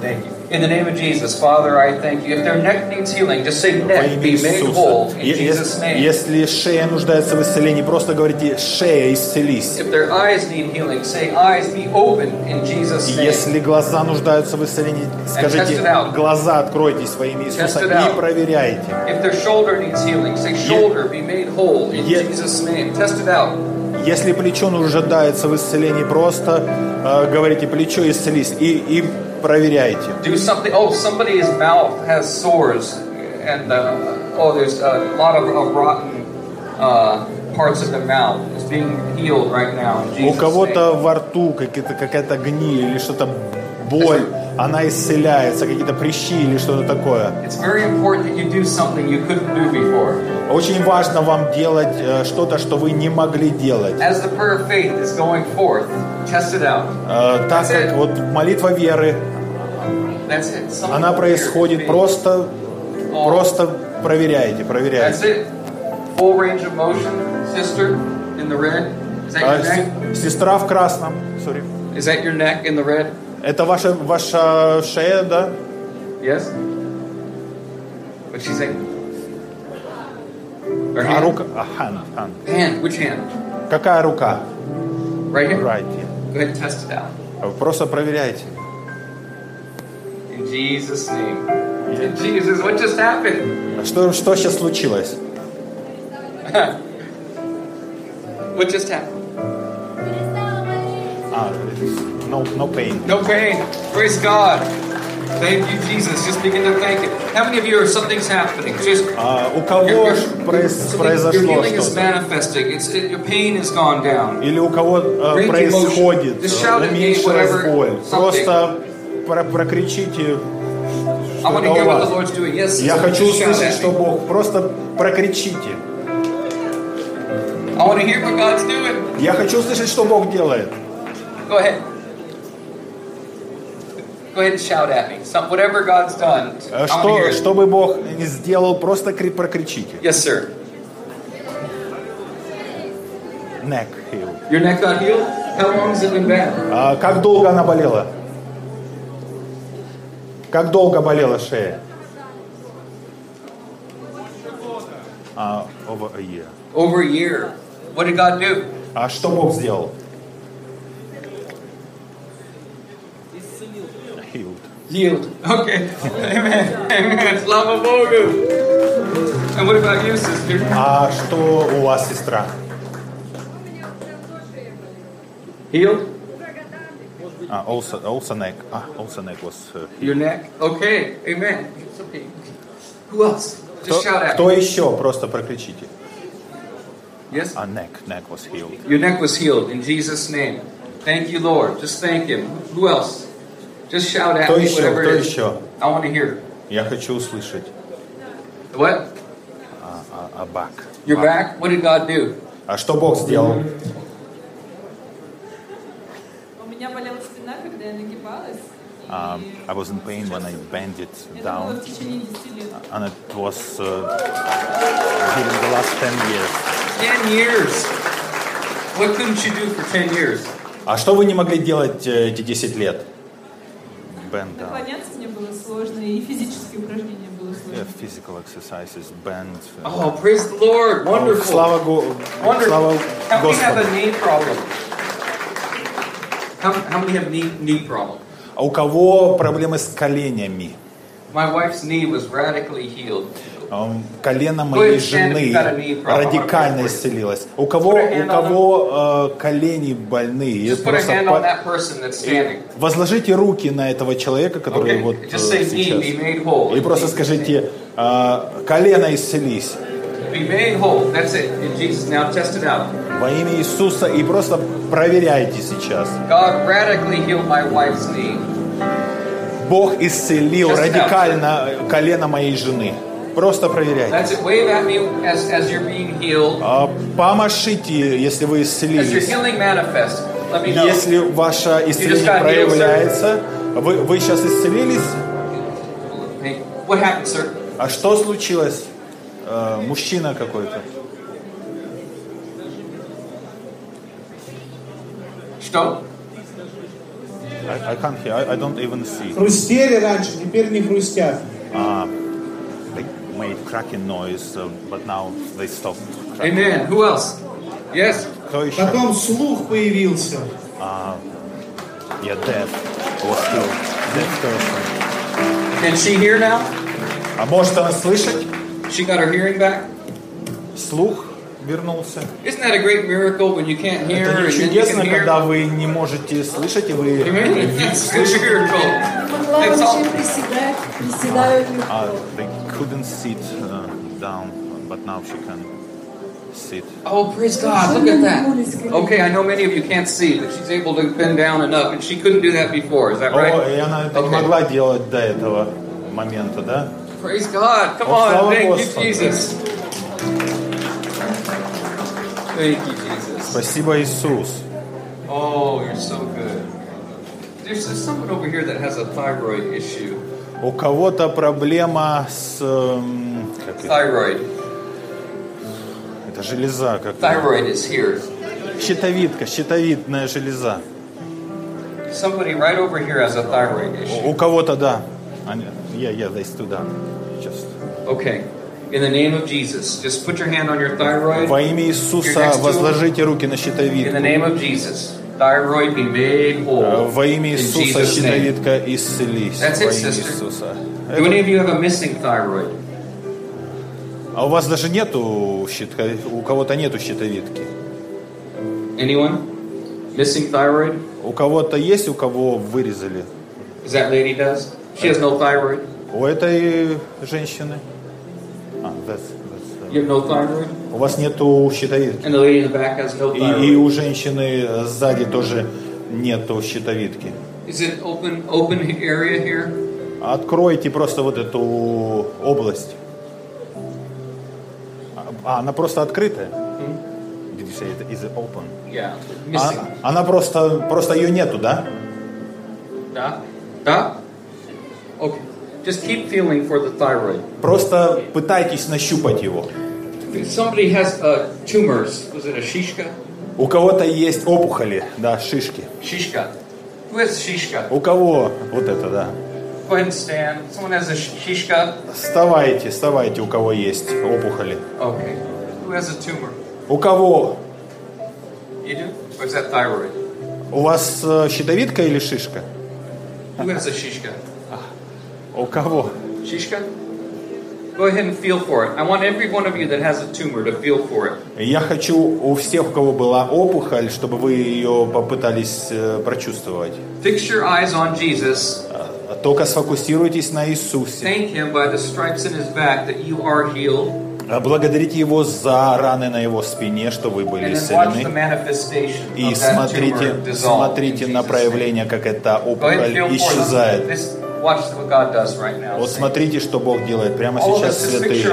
thank you. In the name of Jesus, Father, I thank you. If their neck needs healing, just say neck be made whole in Jesus' name. Если шея нуждается в исцелении, просто говорите «шея, исцелись». If their eyes need healing, say eyes be open in Jesus' name. Если глаза нуждаются в исцелении, скажите. «глаза откройтесь во имя Иисуса» и проверяйте. If their shoulder needs healing, say shoulder be made whole in Jesus' name. Test it out. Если плечо нуждается в исцелении, просто э, говорите «плечо, исцелись» и, и проверяйте. Do something. Oh, somebody's mouth has sores, and uh, oh, there's a lot of, of rotten uh, parts of the mouth. It's being healed right now in У Jesus' кого-то во рту какая-то, какая-то гниль или что-то боль, она исцеляется, какие-то прыщи или что-то такое. Очень важно вам делать э, что-то, что вы не могли делать. Forth. Э, Так как вот молитва веры, она происходит просто, Oh. просто проверяйте, проверяйте. it. Full range of motion, sister, in the red. Is that А, your neck? се- Сестра в красном, sorry. Is that your neck in the red? Это ваша, ваша шея, да? Yes. What's she saying? Her А hand? рука? А, hand, hand. Hand. Which hand? Какая рука? Right here. Right. yeah. Go ahead and test it out. Просто проверяйте. In Jesus' name. In Jesus, what just happened? Что, что сейчас случилось? What just happened? А, no, no pain. No pain. Praise God. Thank you, Jesus. Just begin to thank Him. How many of you are something's happening? Just А у кого your, ж произ- something- your произошло healing is manifesting. It's it, your pain has gone down. Или у кого э, of происходит, э, уменьшилась боль. Просто про- прокричите, to это у вас. Yes. Я хочу услышать, что. Бог. Просто прокричите. I want to hear what God's doing. Я хочу услышать, что Бог делает. Go ahead. Go ahead and shout at me. Some, whatever God's done. Э, Что, что бы Бог ни сделал, просто кри- прокричите. Yes, sir. Neck heal. Your neck got healed? How long has it been bad? А как долго она болела? Как долго болела шея? А, over a year. Over a year. What did God do? А что Бог сделал? Healed. Healed. Okay. Amen. Amen. Slava Bogu. And what about you, sister? А что у вас, сестра? Healed? А, also, also neck. А, also neck was uh, healed. Your neck? Okay. Amen. It's okay. Who else? Just Кто, shout at кто me. еще? Просто прокричите. Yes? А, neck. Neck was healed. Your neck was healed in Jesus' name. Thank you, Lord. Just thank Him. Who else? Just shout at Кто me, еще? whatever Кто it is. еще? I want to hear. Я хочу услышать. What? А, а, а back. Your Back. back? What did God do? А что Бог сделал? У меня болела спина, когда я нагибалась, Um, I was in pain when I bent it down, 10 and it was uh, during the last 10 years. Ten years. What couldn't you do for ten years? А что вы не могли делать э, эти 10 лет? Bend down. Наклоняться мне было сложно, и физические упражнения было Yeah, сложно. physical exercises, bend. Oh, praise the Lord! Wonderful. Слава, Wonderful. слава How many have a knee problem? How, how many have knee knee problem? А у кого проблемы с коленями? My wife's knee was radically healed. Колено моей жены радикально исцелилось. У кого, у кого э, колени больные? просто по-. Возложите руки на этого человека, который Okay? вот э, сейчас. И просто скажите, э, колено исцелись во имя Иисуса и просто проверяйте сейчас. Бог исцелил Just now. радикально колено моей жены. Просто проверяйте. As, as. А, Помашите, если вы исцелились. Если ваше исцеление healed, проявляется, вы, вы сейчас исцелились, Hey, what happened, sir? а что случилось? Э, мужчина какой-то. Что? I, I can't hear, I, I don't even see. Хрустели раньше, теперь не хрустят. They made cracking noise, uh, but now they stopped. cracking. Amen. Who else? Yes. Кто еще? Потом слух появился. Я deaf. Was still deaf person. Can she hear now? А может она слышать? She got her hearing back? Слух вернулся. Isn't that a great miracle when you can't hear Это and не then you чудесно, can hear? когда вы не можете слышать, и вы Amen. That's a good miracle. Могла It's all- вообще приседать, приседают легко. Uh, they couldn't sit uh, down, but now she can sit. Oh, praise God. Look at that. Okay, I know many of you can't see, but she's able to bend down and up, and she couldn't do that before. Is that О, right? и она это не Okay. могла делать до этого момента, да? Praise God. Come Oh, on. слава Thank you, Господу. Jesus. Thank you, Jesus. Спасибо, Иисус. Oh, you're so good. There's, someone over here that has a thyroid issue. У кого-то проблема с... эм, как? Thyroid. Это железа, как Thyroid is here. щитовидка, щитовидная железа. Somebody right over here has a thyroid issue. У кого-то, да. Yeah, yeah, they stood up. Just. Okay. In the name of Jesus, just put your hand on your thyroid. Во имя Иисуса возложите руки на In the щитовидку. name of Jesus, thyroid be made Э, whole. Во имя Иисуса щитовидка исцелись. That's it, Во имя sister. Иисуса. Do any of you have a missing thyroid? А у вас даже нету щитка, у кого-то нету щитовидки. Anyone? Missing thyroid? У кого-то есть, у кого вырезали. Is that lady does? She has no thyroid. У этой женщины. That's, that's, You have no thyroid, uh, у вас нету щитовидки. and the lady in the back has no И, и у женщины сзади тоже нету щитовидки. Is it open open area here? Откройте просто вот эту область. А, она просто открытая? Did you say it is open? Yeah. А- она просто, просто ее нету, да? Da? Da? Okay. Just keep feeling for the thyroid. Просто пытайтесь нащупать его. If somebody has uh, tumors, was it a shishka? У кого-то есть опухоли, да, шишки. Shishka. Who has shishka? У кого вот это, да. Go ahead and stand. Someone has a sh- shishka? Вставайте, вставайте, у кого есть опухоли. Okay. Who has a tumor? У кого? You do? Or is that thyroid? У вас э, щитовидка или шишка? Who has a shishka? У кого? Shishka? Go ahead and feel for it. I want every one of you that has a tumor to feel for it. Я хочу у всех, у кого была опухоль, чтобы вы ее попытались э, прочувствовать. Fix your eyes on Jesus. Э, Только сфокусируйтесь на Иисусе. Thank Him by the stripes in His back that you are healed. Э, Благодарите Его за раны на Его спине, что вы были исцелены. И смотрите, смотрите на проявление, как эта опухоль исчезает. This, watch what God does right now. Вот смотрите, что Бог делает прямо сейчас, святые.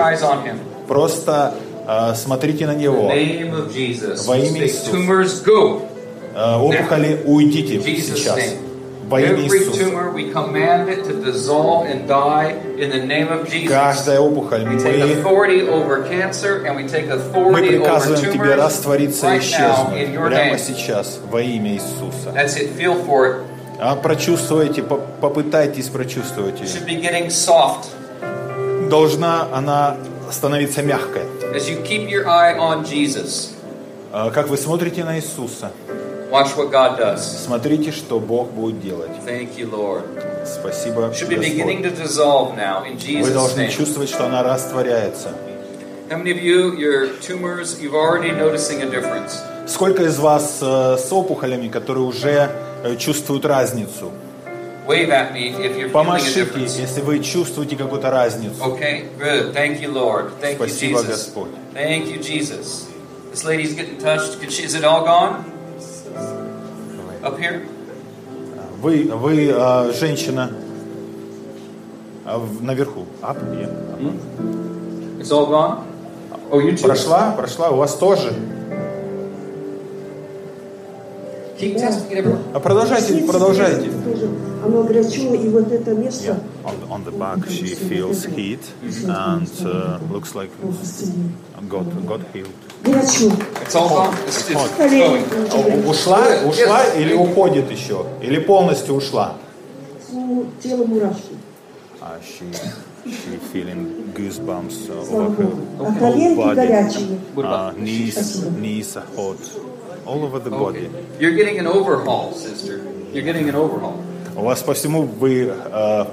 Просто э, смотрите на Него. name of Jesus. Во имя Иисуса. Э, опухоли, уйдите сейчас. во имя Every Иисуса. tumor, we command it to dissolve and die in the name of Jesus. Каждая опухоль, We take мы, authority over cancer and we take мы приказываем тебе раствориться и исчезнуть your прямо name. сейчас во имя Иисуса. А прочувствуйте, по- попытайтесь прочувствовать ее. Должна она становиться мягкой. as you keep your eye on Jesus. А Как вы смотрите на Иисуса, Watch what God does. смотрите, что Бог будет делать. Thank you, Lord. Спасибо, Should be beginning to dissolve now in Вы Jesus' должны name. чувствовать, что она растворяется. How many of you, your tumors, you've already noticing a difference? Сколько из вас э, с опухолями, которые уже чувствуют разницу? Помашите, если вы чувствуете какую-то разницу. Okay, good. Thank you, Lord. Thank you, Спасибо, Jesus. Господь. Thank you, Jesus. This lady's getting touched. She, is it all gone? Up here? Вы, вы э, женщина э, наверху. Up, yeah. It's all gone? Oh, you too. Прошла, прошла, у вас тоже. Keep testing it everywhere. А продолжайте, продолжайте. Оно горячо, и вот это место On, on the back she feels heat and uh, looks like got, got healed. горячо. It's all gone? It's, it's going. Ушла, ушла или уходит еще? Или полностью ушла? Ну, тело мурашки. А she, she feeling goosebumps uh, over her. А коленки body. горячие. Uh, knees, knees are hot. All over the Okay. body. You're getting an overhaul, sister. You're getting an overhaul. У вас по всему вы э,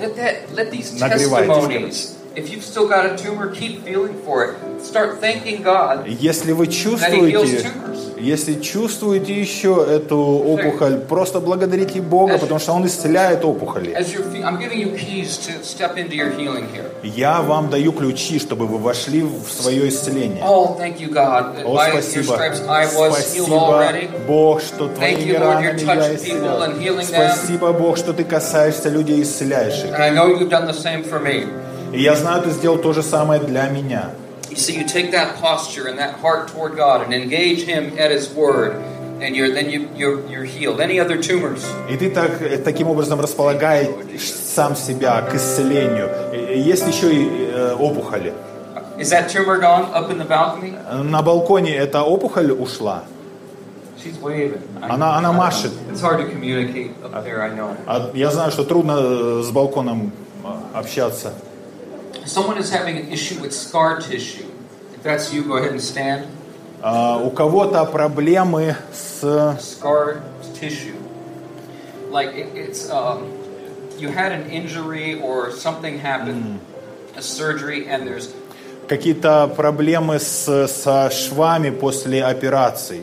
Let that let these Нагревайтесь, testimonies. If you've still got a tumor, keep feeling for it. Start thanking God Если вы чувствуете, если чувствуете еще эту опухоль, просто благодарите Бога, потому что Он исцеляет опухоли. Я вам даю ключи, чтобы вы вошли в свое исцеление. Oh, О, спасибо. Спасибо. Бог, что твоими ранами я исцелял. Спасибо, Бог, что ты касаешься людей и исцеляешь их. И я знаю, ты сделал то же самое для меня. See, you take that posture and that heart toward God and engage Him at His Word, and you're, then you, you're, you're healed. Any other tumors? И ты так, э, таким образом располагаешь сам себя к исцелению. Есть еще и э, опухоли. Is that tumor gone up in the balcony? На балконе эта опухоль ушла. She's waving. Она, она машет. It's hard to communicate up there, I know. А Я знаю, что трудно э, с балконом э, общаться. Someone is having an issue with scar tissue. If that's you, go ahead and stand. А, У кого-то проблемы с... Scar tissue. Like it, it's, um, you had an injury or something happened, a surgery, and there's Какие-то проблемы с, со швами после операций.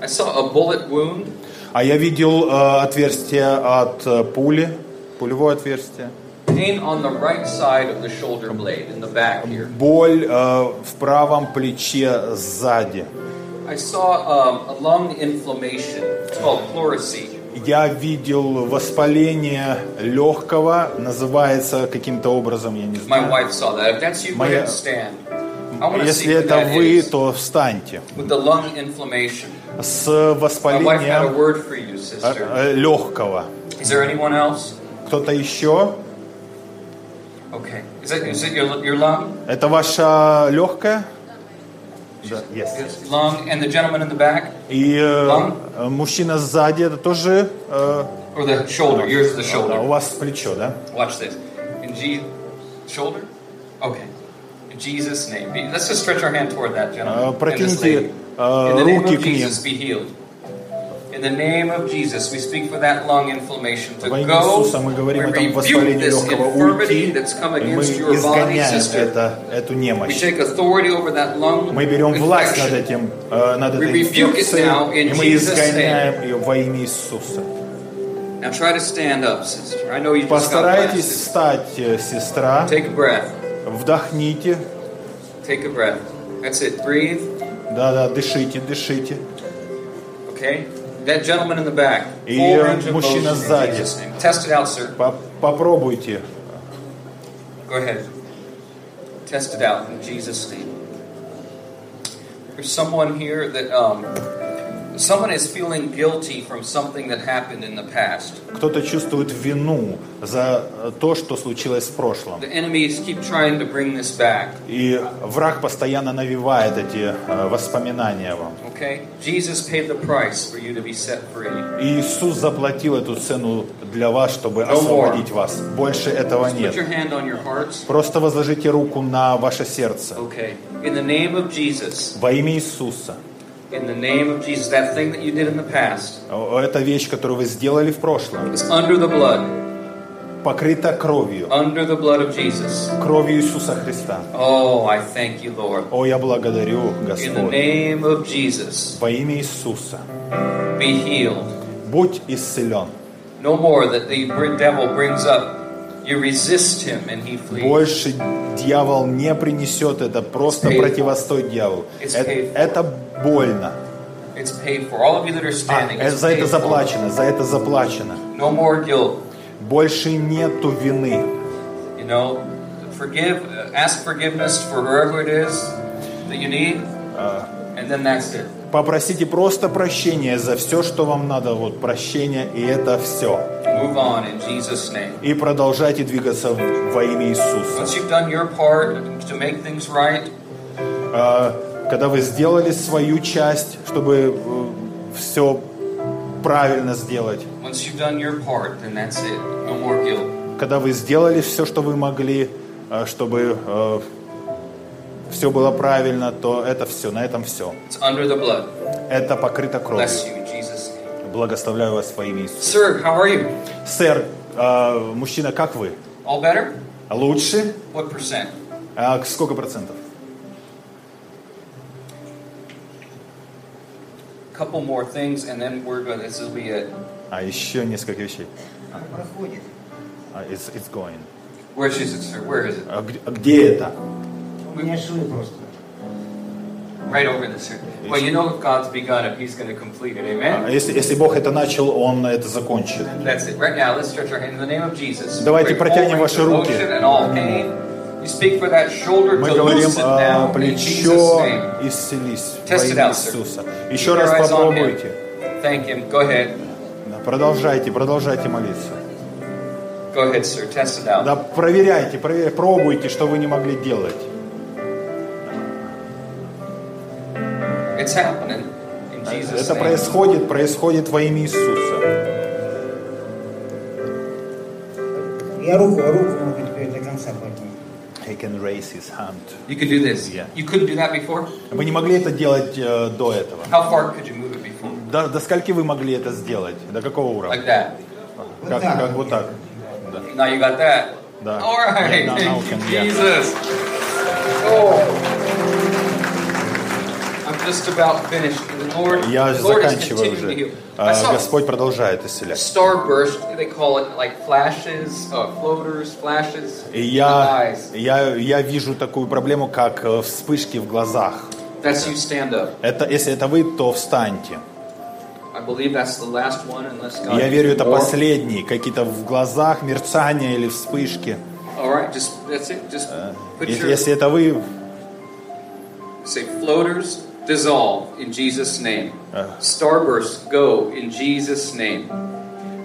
I saw a bullet wound А я видел э, отверстие от э, пули, пулевое отверстие. Pain on the right side of the shoulder blade in the back here. Боль э, в правом плече сзади. I saw um, a lung inflammation. It's called pleurisy. Я видел воспаление легкого, называется каким-то образом, я не My знаю. wife saw that. If that's you, Моя- and stand. Если это вы, то встаньте. With the lung inflammation. С My wife had a воспалением word for you, sister. э, легкого. Is there anyone else? Кто-то еще? Okay. Is it, is it your, your lung? Это ваша легкая? Да, yes. Yes. Lung and the gentleman in the back? И э, э, мужчина сзади, это тоже э, Or the shoulder? Yours is the да, shoulder. у вас плечо, да? Watch this. In G shoulder? Okay. In Jesus' name. Let's just stretch our hand toward that Э, gentleman. Протяните lady. э, In the name руки of к ним. Jesus, be healed. In the name of Jesus, we speak for that lung inflammation to Во имя go. Иисуса мы We говорим о том rebuke воспалении this легкого infirmity уйти, that's come и мы against your body, изгоняем sister. это, эту We немощь. take authority over that lung Мы берем власть над infection. этим, э, над We этой rebuke it now инфекцией, in и мы изгоняем ее во имя Иисуса. Now try to stand up, sister. I know you just Постарайтесь blasted. встать, э, сестра, Take a breath. вдохните, Take a breath. That's it. Breathe. да-да, дышите, дышите. Okay? That gentleman in the back. И, Full э, range of мужчина motion in сзади. Jesus' name. Test it out, sir. По- Попробуйте. Go ahead. Test it out in Jesus' name. There's someone here that um, Кто-то чувствует вину за э, то, что случилось в прошлом. И враг постоянно навевает эти э, воспоминания вам. Иисус заплатил эту цену для вас, чтобы освободить вас. Больше этого нет. Просто возложите руку на ваше сердце. Во имя Иисуса. In the name of Jesus. That thing that you did in the past Э, Эта вещь, которую вы сделали в прошлом, is under the blood. покрыта кровью. Under the blood of Jesus. Кровью Иисуса Христа. Oh, I thank you, Lord. О, я благодарю In the Господь. name of Jesus. Во имя Иисуса. Be healed. Будь исцелен. No more that the devil brings up. You resist him and he flees. Больше дьявол не принесет это, просто противостой дьяволу. It's это больно. It's paid for. All of you that are А, standing, э, it's за это заплачено, за это заплачено. No more guilt. Больше нету вины. You know, forgive, uh, ask forgiveness for whoever it is that you need, and then that's it. Попросите просто прощения за все, что вам надо. Вот прощение, и это все. Move on in Jesus' name. И продолжайте двигаться во имя Иисуса. Once you've done your part to make things right, А, Когда вы сделали свою часть, чтобы все правильно сделать, part. No когда вы сделали все, что вы могли, а, чтобы все было правильно, то это все, на этом все. Это покрыто кровью. Благословляю вас во имя Иисуса. Сэр, а, мужчина, как вы? Лучше? What percent? А сколько процентов? Couple more things, and then we're going. This will be it. А еще несколько вещей. А, It's, it's going. Where is it, sir? Where is it? А где, а где это? Right over this, sir. Well, you know if God's begun it, He's going to complete it. А Amen. Если, если Бог это начал, Он это закончит. That's it. Right now, let's stretch our hand in the name of Jesus. Давайте протянем ваши руки. And all pain. We speak for that shoulder Мы to говорим loosen now in Jesus' плечо name. исцелись во Test it имя out, sir. Иисуса. Еще раз eyes on him. попробуйте. Thank Him. Go ahead. Да, Продолжайте, продолжайте молиться. Go ahead, sir. Test it out. Да, проверяйте, проверяйте, пробуйте, что вы не могли делать. It's happening in Jesus' Это name. происходит, происходит во имя Иисуса. Я руку, руку могу теперь до конца поднять. He can raise his hand. You could do this. Yeah. You couldn't do that before. Вы не могли это делать э, до этого. How far could you move it before? До, до скольки вы могли это сделать? До какого уровня? Like that. Как, так. как вот так? Да. Now you got that. Да. All right. Yeah, now- now Thank you, can- yeah. Jesus. Oh. Я заканчиваю уже. А, Господь продолжает исцелять. uh. И я, я, я вижу такую проблему, как э, вспышки в глазах. Это, если это вы, то встаньте. Я верю, это more. последние, какие-то в глазах мерцания или вспышки. Если это вы, say floaters dissolve in Jesus' name. Starbursts go in Jesus' name.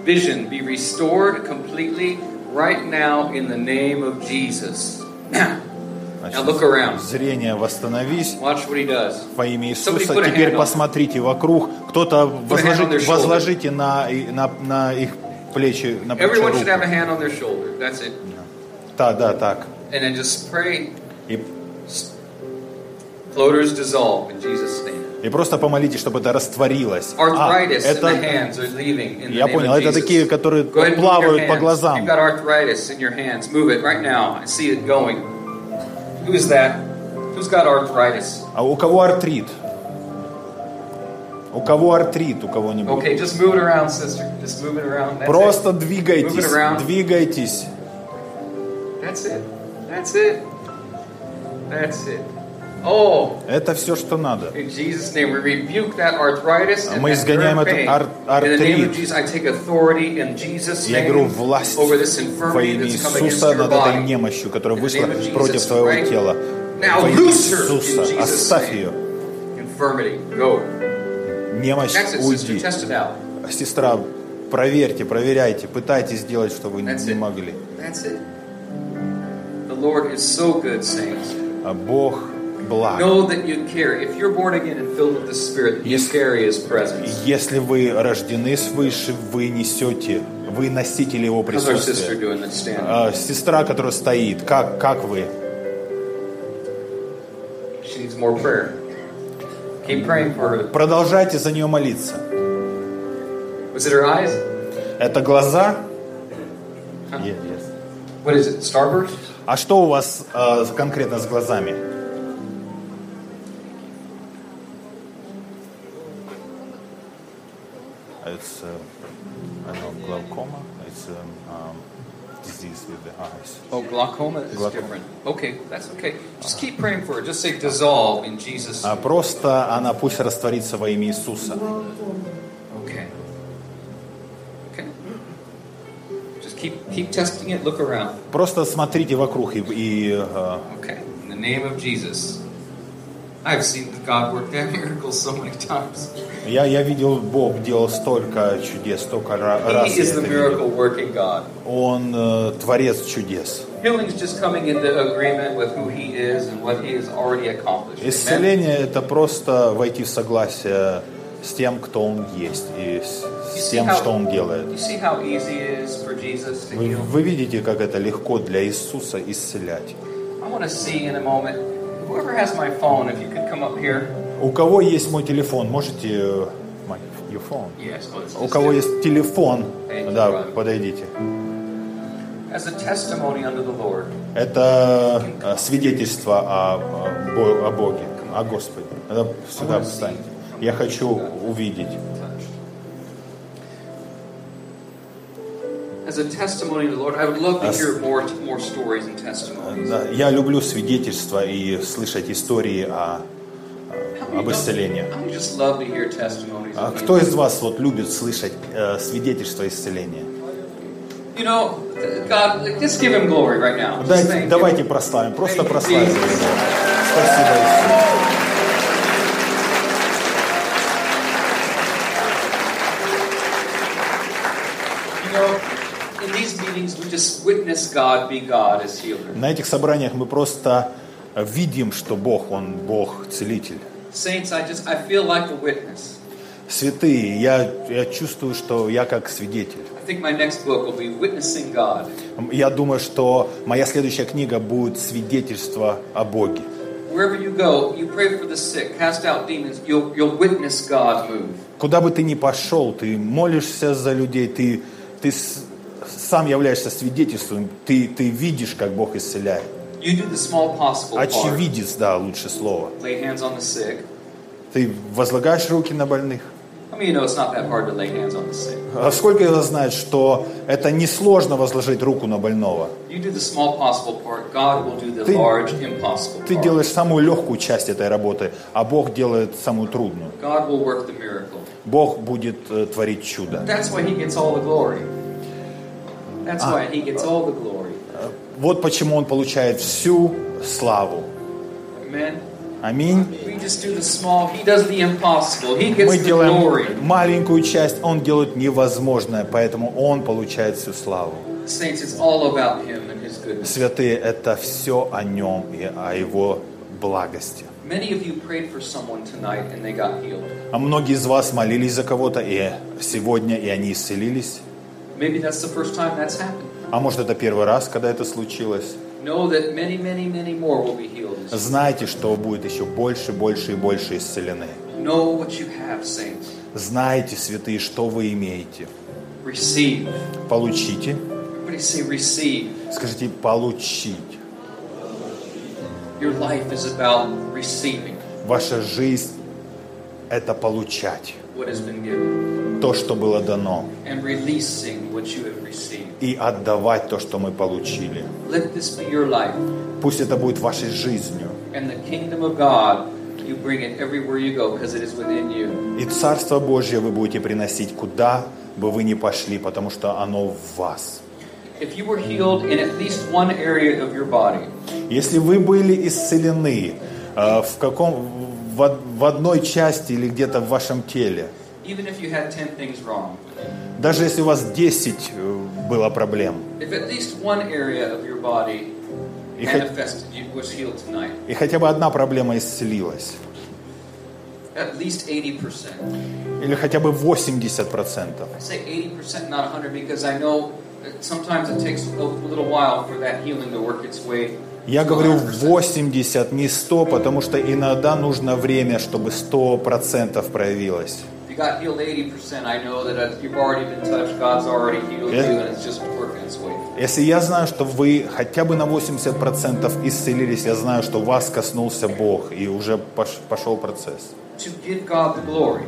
Vision be restored completely right now in the name of Jesus. Now look around. зрение восстановись Watch what he does. во имя Иисуса. Теперь посмотрите вокруг. Кто-то возложите, возложите на, на, на их плечи, на плечо Everyone should have a руку. hand on their shoulder. That's it. Да, да, так. And then just pray. И, Floaters dissolve in Jesus' name. и просто помолитесь, чтобы это растворилось. А, это, я понял, это такие, которые плавают по глазам. А у кого артрит? У кого артрит у кого-нибудь? Okay, just move it around, sister. Just move it around. That's Просто it. двигайтесь, Move it around. двигайтесь. That's it. That's it. That's it. Oh, Это все, что надо. Мы изгоняем этот ар- of артрит. Я беру власть во имя Иисуса над этой немощью, которая вышла против твоего тела. Во имя Иисуса, оставь ее. Немощь, уйди. Сестра, проверьте, проверяйте, пытайтесь сделать, что вы не могли. А Бог благ. Если вы рождены свыше, вы несете, вы носители Его присутствия. А, Сестра, которая стоит, как, как вы? Продолжайте за нее молиться. Was it her eyes? Это глаза? Yes, yes. What is it? Starburst? А что у вас э, конкретно с глазами? It's, uh, I don't know, glaucoma. It's um, um, disease with the eyes. Oh, glaucoma is Glaucoma. different. Okay, that's okay. Just keep praying for her. Just say dissolve in Jesus. А просто она пусть растворится во имя Иисуса. Okay. Okay. Just keep keep testing it. Look around. Просто смотрите вокруг и, и, э, Okay. In the name of Jesus. I've seen God work that miracle so many times. Я, я видел, Бог делал столько чудес, столько раз. He я is the miracle working God. Он э, творец чудес. Healing's just coming into agreement with who He is and what He has already accomplished. Amen? Исцеление это просто войти в согласие с тем, кто он есть, и с, с тем, how- что он делает. Вы, вы видите, как это легко для Иисуса исцелять. I want to see in a moment, whoever has my phone, if you could come up here. У кого есть мой телефон, можете... э, У кого есть телефон, да, подойдите. Это э, свидетельство о, о Бо- о Боге, о Господе. Это сюда встаньте. Я хочу увидеть. Я люблю свидетельства и слышать истории о, об исцелении. А кто из вас вот любит слышать э, свидетельства исцеления? You know, God, just give Him glory right now. Дайте- thank Him. давайте прославим, просто Thank прославим. Его. Спасибо, Иисус. На этих собраниях мы просто видим, что Бог, Он Бог, Целитель. Saints, I just I feel like a witness. Святые, я, я чувствую, что я как свидетель. I think my next book will be Witnessing God. Я думаю, что моя следующая книга будет свидетельство о Боге. Wherever you go, you pray for the sick, cast out demons, you'll, you'll witness God move. Куда бы ты ни пошел, ты молишься за людей, ты, ты сам являешься свидетельством, ты, ты видишь, как Бог исцеляет. You do the small possible part. Очевидец, да, лучше слово. Lay hands on the sick. Ты возлагаешь руки на больных. How many of you know it's not that hard to lay hands on the sick? А сколько вас знает, что это несложно возложить руку на больного? You do the small possible part, God will do the Ты- large impossible Ты part. делаешь самую легкую часть этой работы, а Бог делает самую трудную. God will work the miracle. Бог будет э, творить чудо. That's why He gets all the glory. That's why He gets all the glory. Вот почему Он получает всю славу. Аминь. Мы делаем маленькую часть, Он делает невозможное, поэтому Он получает всю славу. Святые, это все о Нем и о Его благости. А многие из вас молились за кого-то, и сегодня и они исцелились. А может это первый раз, когда это случилось. Знайте, что будет еще больше, больше и больше исцелены. Знайте, святые, что вы имеете. Получите. Скажите, получить. Ваша жизнь – это получать то, что было дано, и отдавать то, что мы получили. Пусть это будет вашей жизнью. И Царство Божье вы будете приносить, куда бы вы ни пошли, потому что оно в вас. Если вы были исцелены э, в, каком, в, в одной части или где-то в вашем теле. Even if you had 10 things wrong, Даже если у вас 10 э, было проблем, if at least one area of your body и, хоть- manifested, you was healed tonight, и хотя бы одна проблема исцелилась, at least 80%. или хотя бы 80%. I say 80%, not 100, because I know sometimes it takes a little while for that healing to work its way. Я говорю 100%. 80, не 100, потому что иногда нужно время, чтобы 100% проявилось. You got healed 80%, I know that uh, you've already been touched, God's already healed Yeah. you, and it's just working its way. Если я знаю, что вы хотя бы на 80% исцелились, я знаю, что вас коснулся Бог, и уже пош- пошел процесс. To give God the glory,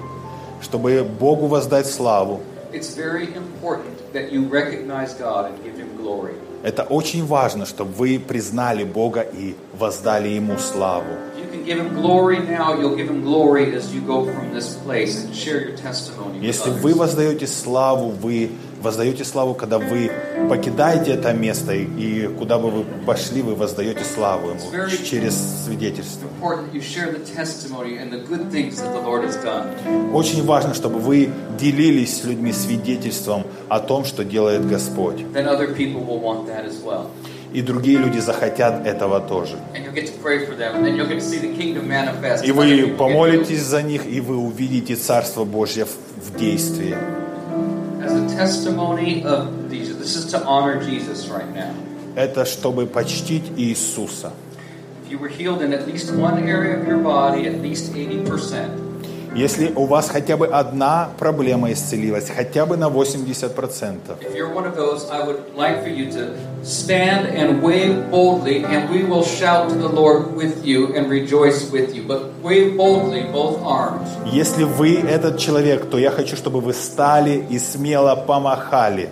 Чтобы Богу воздать славу, it's very important that you recognize God and give Him glory. это очень важно, чтобы вы признали Бога и воздали Ему славу. You give Him glory now, you'll give Him glory as you go from this place and share your testimony Если вы воздаете славу, вы воздаете славу, когда вы покидаете это место, и, куда бы вы пошли, вы воздаете славу Ему через свидетельство. Очень важно, чтобы вы делились с людьми свидетельством о том, что делает Господь. И другие люди захотят этого тоже. И вы помолитесь за них, и вы увидите Царство Божье в, в действии. Это чтобы почтить Иисуса. If you were healed in at least one area of your body, at least 80%, Если у вас хотя бы одна проблема исцелилась, хотя бы на 80%, if you're one of those, I would like for you to stand and wave boldly, and we will shout to the Lord with you and rejoice with you. But wave boldly both arms. если вы этот человек, то я хочу, чтобы вы стали и смело помахали.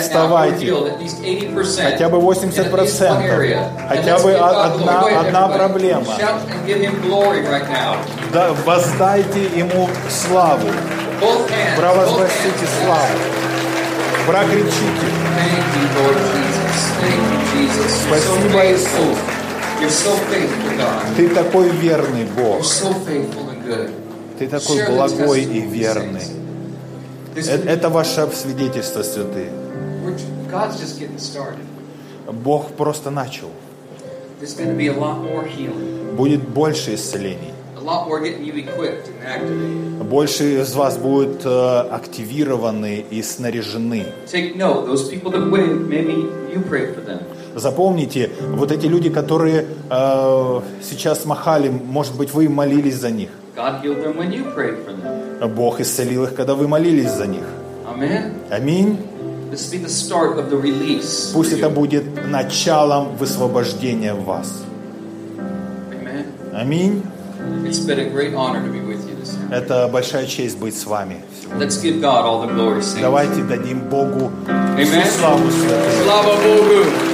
Вставайте. you're healed, at least 80%. Хотя бы in at least one 80%. area. Хотя бы одна- одна проблема. Да, воздайте Ему славу, провозгласите славу, прокричите. Спасибо, God. Ты такой верный Бог, ты такой благой и верный. This Э- Это ваше свидетельство, святые. Бог просто начал. Будет больше исцелений. Больше из вас будут э, активированы и снаряжены. Запомните, вот эти люди, которые э, сейчас махали, может быть, вы молились за них. God healed them when you prayed for them. Бог исцелил их, когда вы молились за них. Аминь. This be the start of the release. for Пусть это будет началом высвобождения в вас. Аминь. It's been a great honor to be with you this morning. Это большая честь быть с вами. Let's give God all the glory. Saints. Давайте дадим Богу всю славу. Slava Bogu.